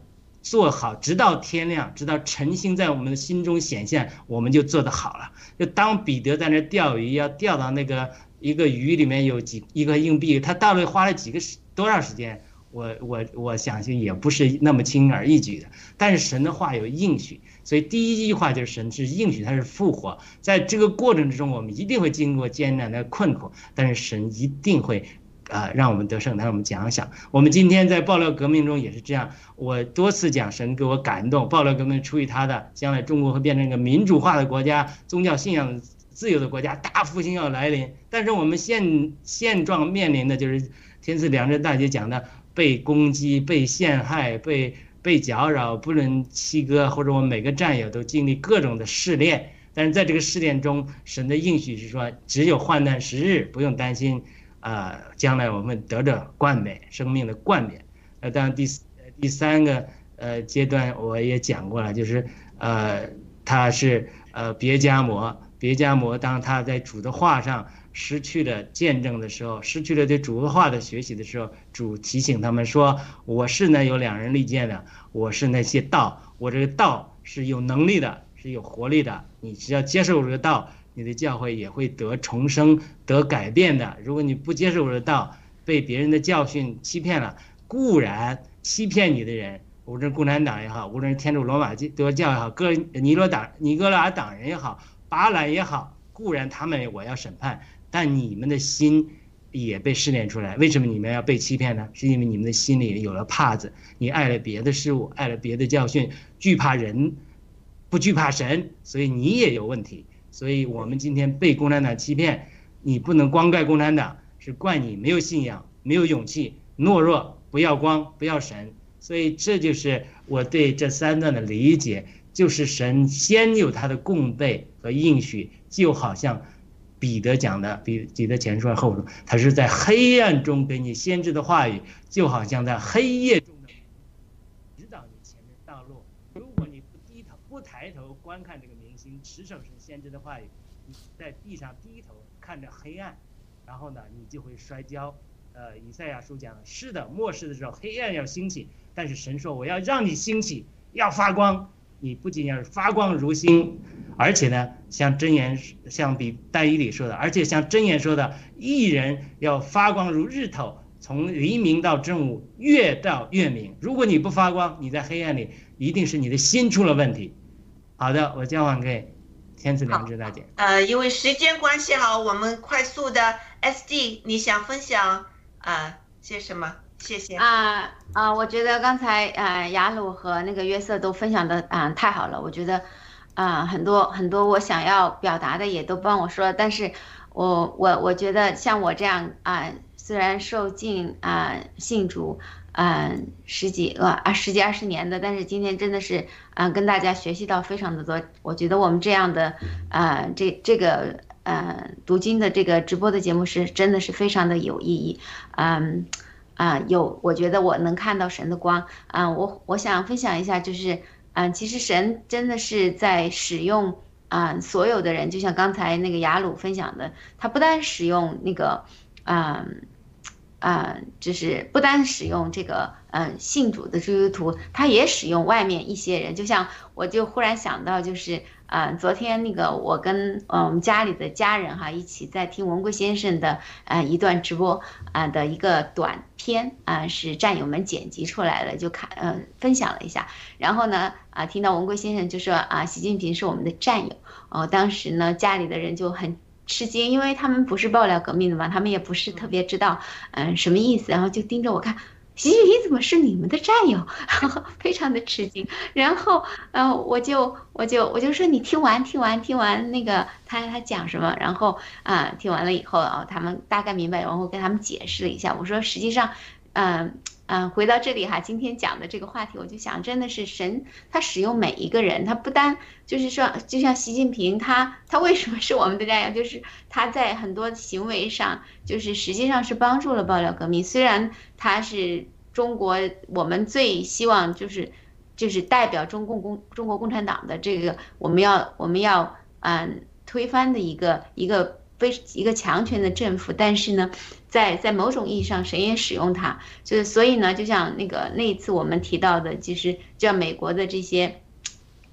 做好，直到天亮，直到晨星在我们的心中显现，我们就做得好了。就当彼得在那钓鱼，要钓到那个。”一个鱼里面有几一个硬币，他到底花了几个时多少时间？我我我相信也不是那么轻而易举的。但是神的话有应许，所以第一句话就是神是应许，他是复活。在这个过程之中，我们一定会经过艰难的困苦，但是神一定会，呃，让我们得胜。让我们讲讲，我们今天在爆料革命中也是这样。我多次讲神给我感动，爆料革命出于他的将来中国会变成一个民主化的国家，宗教信仰。自由的国家大复兴要来临，但是我们现现状面临的就是天赐良知大姐讲的被攻击、被陷害、被被搅扰，不论七哥或者我们每个战友都经历各种的试炼。但是在这个试炼中，神的应许是说，只有患难时日，不用担心，啊，将来我们得着冠冕，生命的冠冕。呃，当然第第三个呃阶段我也讲过了，就是呃，他是呃别加摩。别加摩当他在主的话上失去了见证的时候，失去了对主的话的学习的时候，主提醒他们说：“我是呢有两人利剑的，我是那些道，我这个道是有能力的，是有活力的。你只要接受我这个道，你的教会也会得重生、得改变的。如果你不接受我的道，被别人的教训欺骗了，固然欺骗你的人，无论共产党也好，无论天主罗马德教也好，哥尼罗党、尼格拉党人也好。”巴兰也好，固然他们我要审判，但你们的心也被试炼出来。为什么你们要被欺骗呢？是因为你们的心里有了帕子，你爱了别的事物，爱了别的教训，惧怕人，不惧怕神，所以你也有问题。所以我们今天被共产党欺骗，你不能光怪共产党，是怪你没有信仰，没有勇气，懦弱，不要光，不要神。所以这就是我对这三段的理解。就是神先有他的供备和应许，就好像彼得讲的，彼彼得前说后说，他是在黑暗中给你先知的话语，就好像在黑夜中的指导你前面道路。如果你不低头不抬头观看这个明星，持守神先知的话语，你在地上低头看着黑暗，然后呢，你就会摔跤。呃，以赛亚书讲是的，末世的时候黑暗要兴起，但是神说我要让你兴起，要发光。你不仅要是发光如星，而且呢，像真言，像比但以里说的，而且像真言说的，一人要发光如日头，从黎明到正午，越到越明。如果你不发光，你在黑暗里，一定是你的心出了问题。好的，我交还给天赐良知大姐。呃，因为时间关系哈，我们快速的 SD，你想分享啊些什么？谢谢啊啊！我觉得刚才呃雅鲁和那个约瑟都分享的啊太好了，我觉得啊很多很多我想要表达的也都帮我说，但是我我我觉得像我这样啊，虽然受尽啊信主啊十几个啊十几二十年的，但是今天真的是啊跟大家学习到非常的多，我觉得我们这样的啊这这个呃读经的这个直播的节目是真的是非常的有意义，嗯。啊，有，我觉得我能看到神的光啊，我我想分享一下，就是啊，其实神真的是在使用啊所有的人，就像刚才那个雅鲁分享的，他不但使用那个啊呃，就是不单使用这个嗯信主的基督徒，他也使用外面一些人。就像我就忽然想到，就是啊，昨天那个我跟呃我们家里的家人哈一起在听文贵先生的呃一段直播啊、的一个短片啊、是战友们剪辑出来的，就看呃分享了一下。然后呢啊、听到文贵先生就说啊，习近平是我们的战友。哦，当时呢家里的人就很。吃惊，因为他们不是爆料革命的嘛，他们也不是特别知道，嗯，什么意思，然后就盯着我看，习近平怎么是你们的战友？非常的吃惊，然后，嗯，我就我就我就说你听完听完听完那个他他讲什么，然后啊、听完了以后啊、他们大概明白，然后跟他们解释了一下，我说实际上，嗯、嗯、回到这里哈，今天讲的这个话题，我就想，真的是神，他使用每一个人，他不单就是说，就像习近平，他他为什么是我们的战友？就是他在很多行为上，就是实际上是帮助了爆料革命。虽然他是中国我们最希望就是就是代表中共共中国共产党的这个，我们要我们要嗯推翻的一个一个非一个强权的政府，但是呢，在在某种意义上，神也使用它，就是所以呢，就像那个那一次我们提到的，其实叫美国的这些。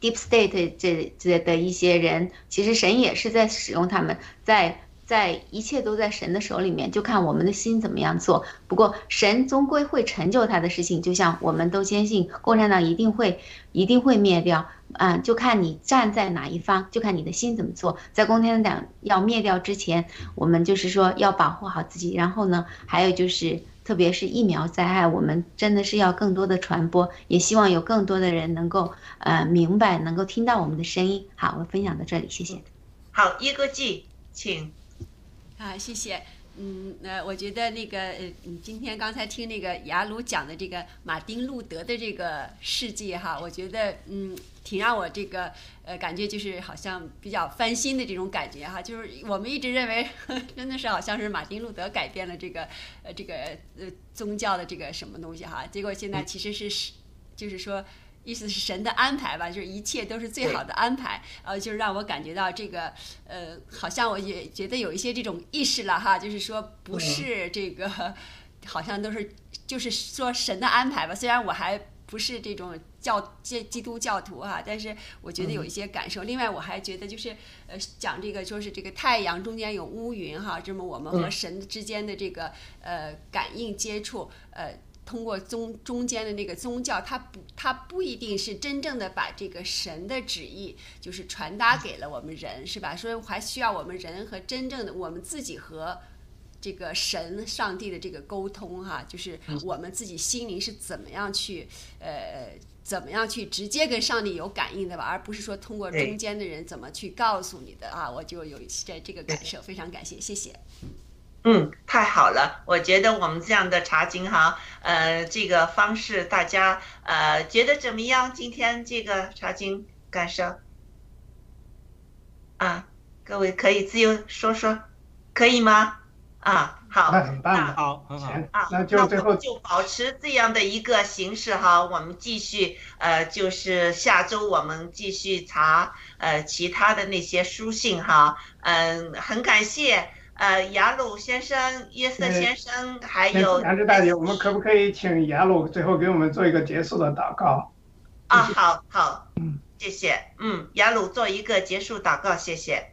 Deep State 这这的一些人，其实神也是在使用他们，在在一切都在神的手里面，就看我们的心怎么样做。不过神终归会成就他的事情，就像我们都坚信共产党一定会一定会灭掉，啊、就看你站在哪一方，就看你的心怎么做。在共产党要灭掉之前，我们就是说要保护好自己，然后呢，还有就是。特别是疫苗灾害，我们真的是要更多的传播，也希望有更多的人能够呃明白，能够听到我们的声音。好，我分享到这里，谢谢。好，一个记，请。啊，谢谢。嗯，呃，我觉得那个，呃，你今天刚才听那个雅鲁讲的这个马丁路德的这个事迹哈，我觉得，嗯，挺让我这个，呃，感觉就是好像比较翻新的这种感觉哈。就是我们一直认为，真的是好像是马丁路德改变了这个，呃，这个呃宗教的这个什么东西哈。结果现在其实是是，就是说。意思是神的安排吧，就是一切都是最好的安排，呃，就是让我感觉到这个，呃，好像我也觉得有一些这种意识了哈，就是说不是这个，好像都是就是说神的安排吧。虽然我还不是这种教基基督教徒哈，但是我觉得有一些感受。另外，我还觉得就是呃，讲这个说是这个太阳中间有乌云哈，这么我们和神之间的这个呃感应接触呃。通过宗中间的那个宗教，它不，它不一定是真正的把这个神的旨意就是传达给了我们人，是吧？所以还需要我们人和真正的我们自己和这个神、上帝的这个沟通，哈，就是我们自己心灵是怎么样去，呃，怎么样去直接跟上帝有感应的吧，而不是说通过中间的人怎么去告诉你的啊。我就有这这个感受，非常感谢，谢谢。嗯，太好了！我觉得我们这样的查经哈，呃，这个方式大家呃觉得怎么样？今天这个查经感受啊，各位可以自由说说，可以吗？啊，好，那很棒的。好，很好。啊，，那就最后我们就保持这样的一个形式哈，我们继续呃，就是下周我们继续查呃其他的那些书信哈，嗯、很感谢呃雅鲁先生、约瑟嗯先生，还有杨志大姐，我们可不可以请雅鲁最后给我们做一个结束的祷告？啊，好好嗯，谢谢，嗯，雅鲁做一个结束祷告，谢谢。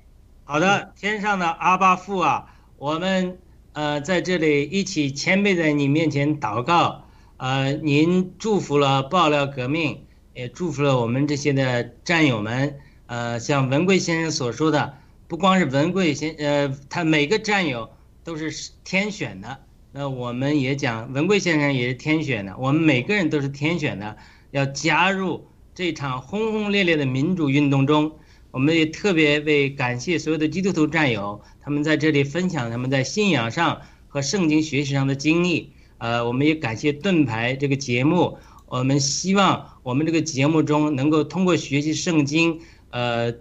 好的，天上的阿巴父啊，我们呃在这里一起谦卑在你面前祷告，呃，您祝福了爆料革命，也祝福了我们这些的战友们。呃，像文贵先生所说的，不光是文贵先，呃，他每个战友都是天选的。那我们也讲，文贵先生也是天选的，我们每个人都是天选的，要加入这场轰轰烈烈的民主运动中。我们也特别为感谢所有的基督徒战友，他们在这里分享他们在信仰上和圣经学习上的经历。呃，我们也感谢盾牌这个节目，我们希望我们这个节目中能够通过学习圣经，呃，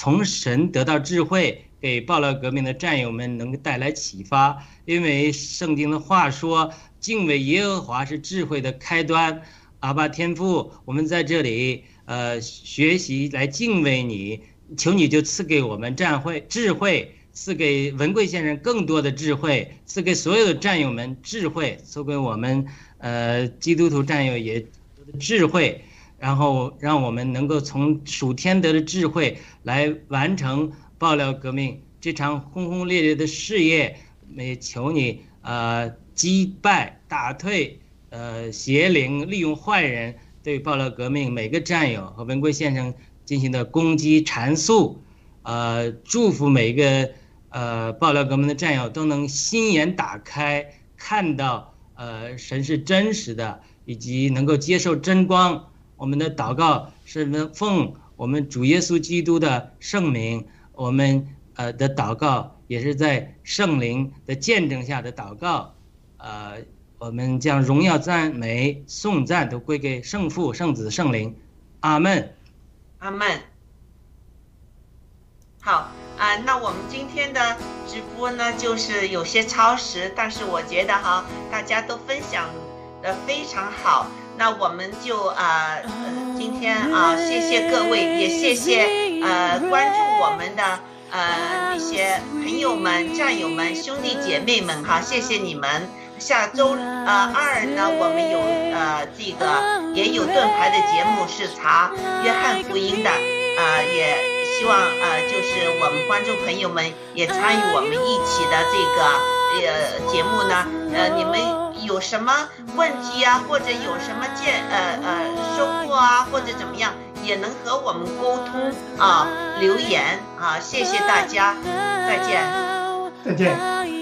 从神得到智慧，给爆料革命的战友们能带来启发。因为圣经的话说，敬畏耶和华是智慧的开端。阿爸天父，我们在这里呃学习来敬畏你，求你就赐给我们战会智慧，赐给文贵先生更多的智慧，赐给所有的战友们智慧，赐给我们呃基督徒战友也智慧，然后让我们能够从属天得的智慧来完成爆料革命这场轰轰烈烈的事业。也求你呃击败打退呃邪灵，利用坏人对爆料革命每个战友和文贵先生进行的攻击阐述。呃，祝福每一个呃爆料革命的战友都能心眼打开，看到呃神是真实的，以及能够接受真光。我们的祷告是奉我们主耶稣基督的圣名，我们呃的祷告也是在圣灵的见证下的祷告。呃，我们将荣耀、赞美、颂赞都归给圣父、圣子、圣灵。阿门。阿门。好啊，那我们今天的直播呢，就是有些超时，但是我觉得哈，大家都分享的非常好。那我们就啊，呃，今天啊，谢谢各位，也谢谢呃关注我们的呃一些朋友们、战友们、兄弟姐妹们哈，谢谢你们。下周呃二呢，我们有呃这个也有盾牌的节目是查约翰福音的，啊也。希望呃，就是我们观众朋友们也参与我们一起的这个呃节目呢。呃，你们有什么问题啊，或者有什么见呃呃收获啊，或者怎么样，也能和我们沟通啊，留言啊，谢谢大家，再见，再见。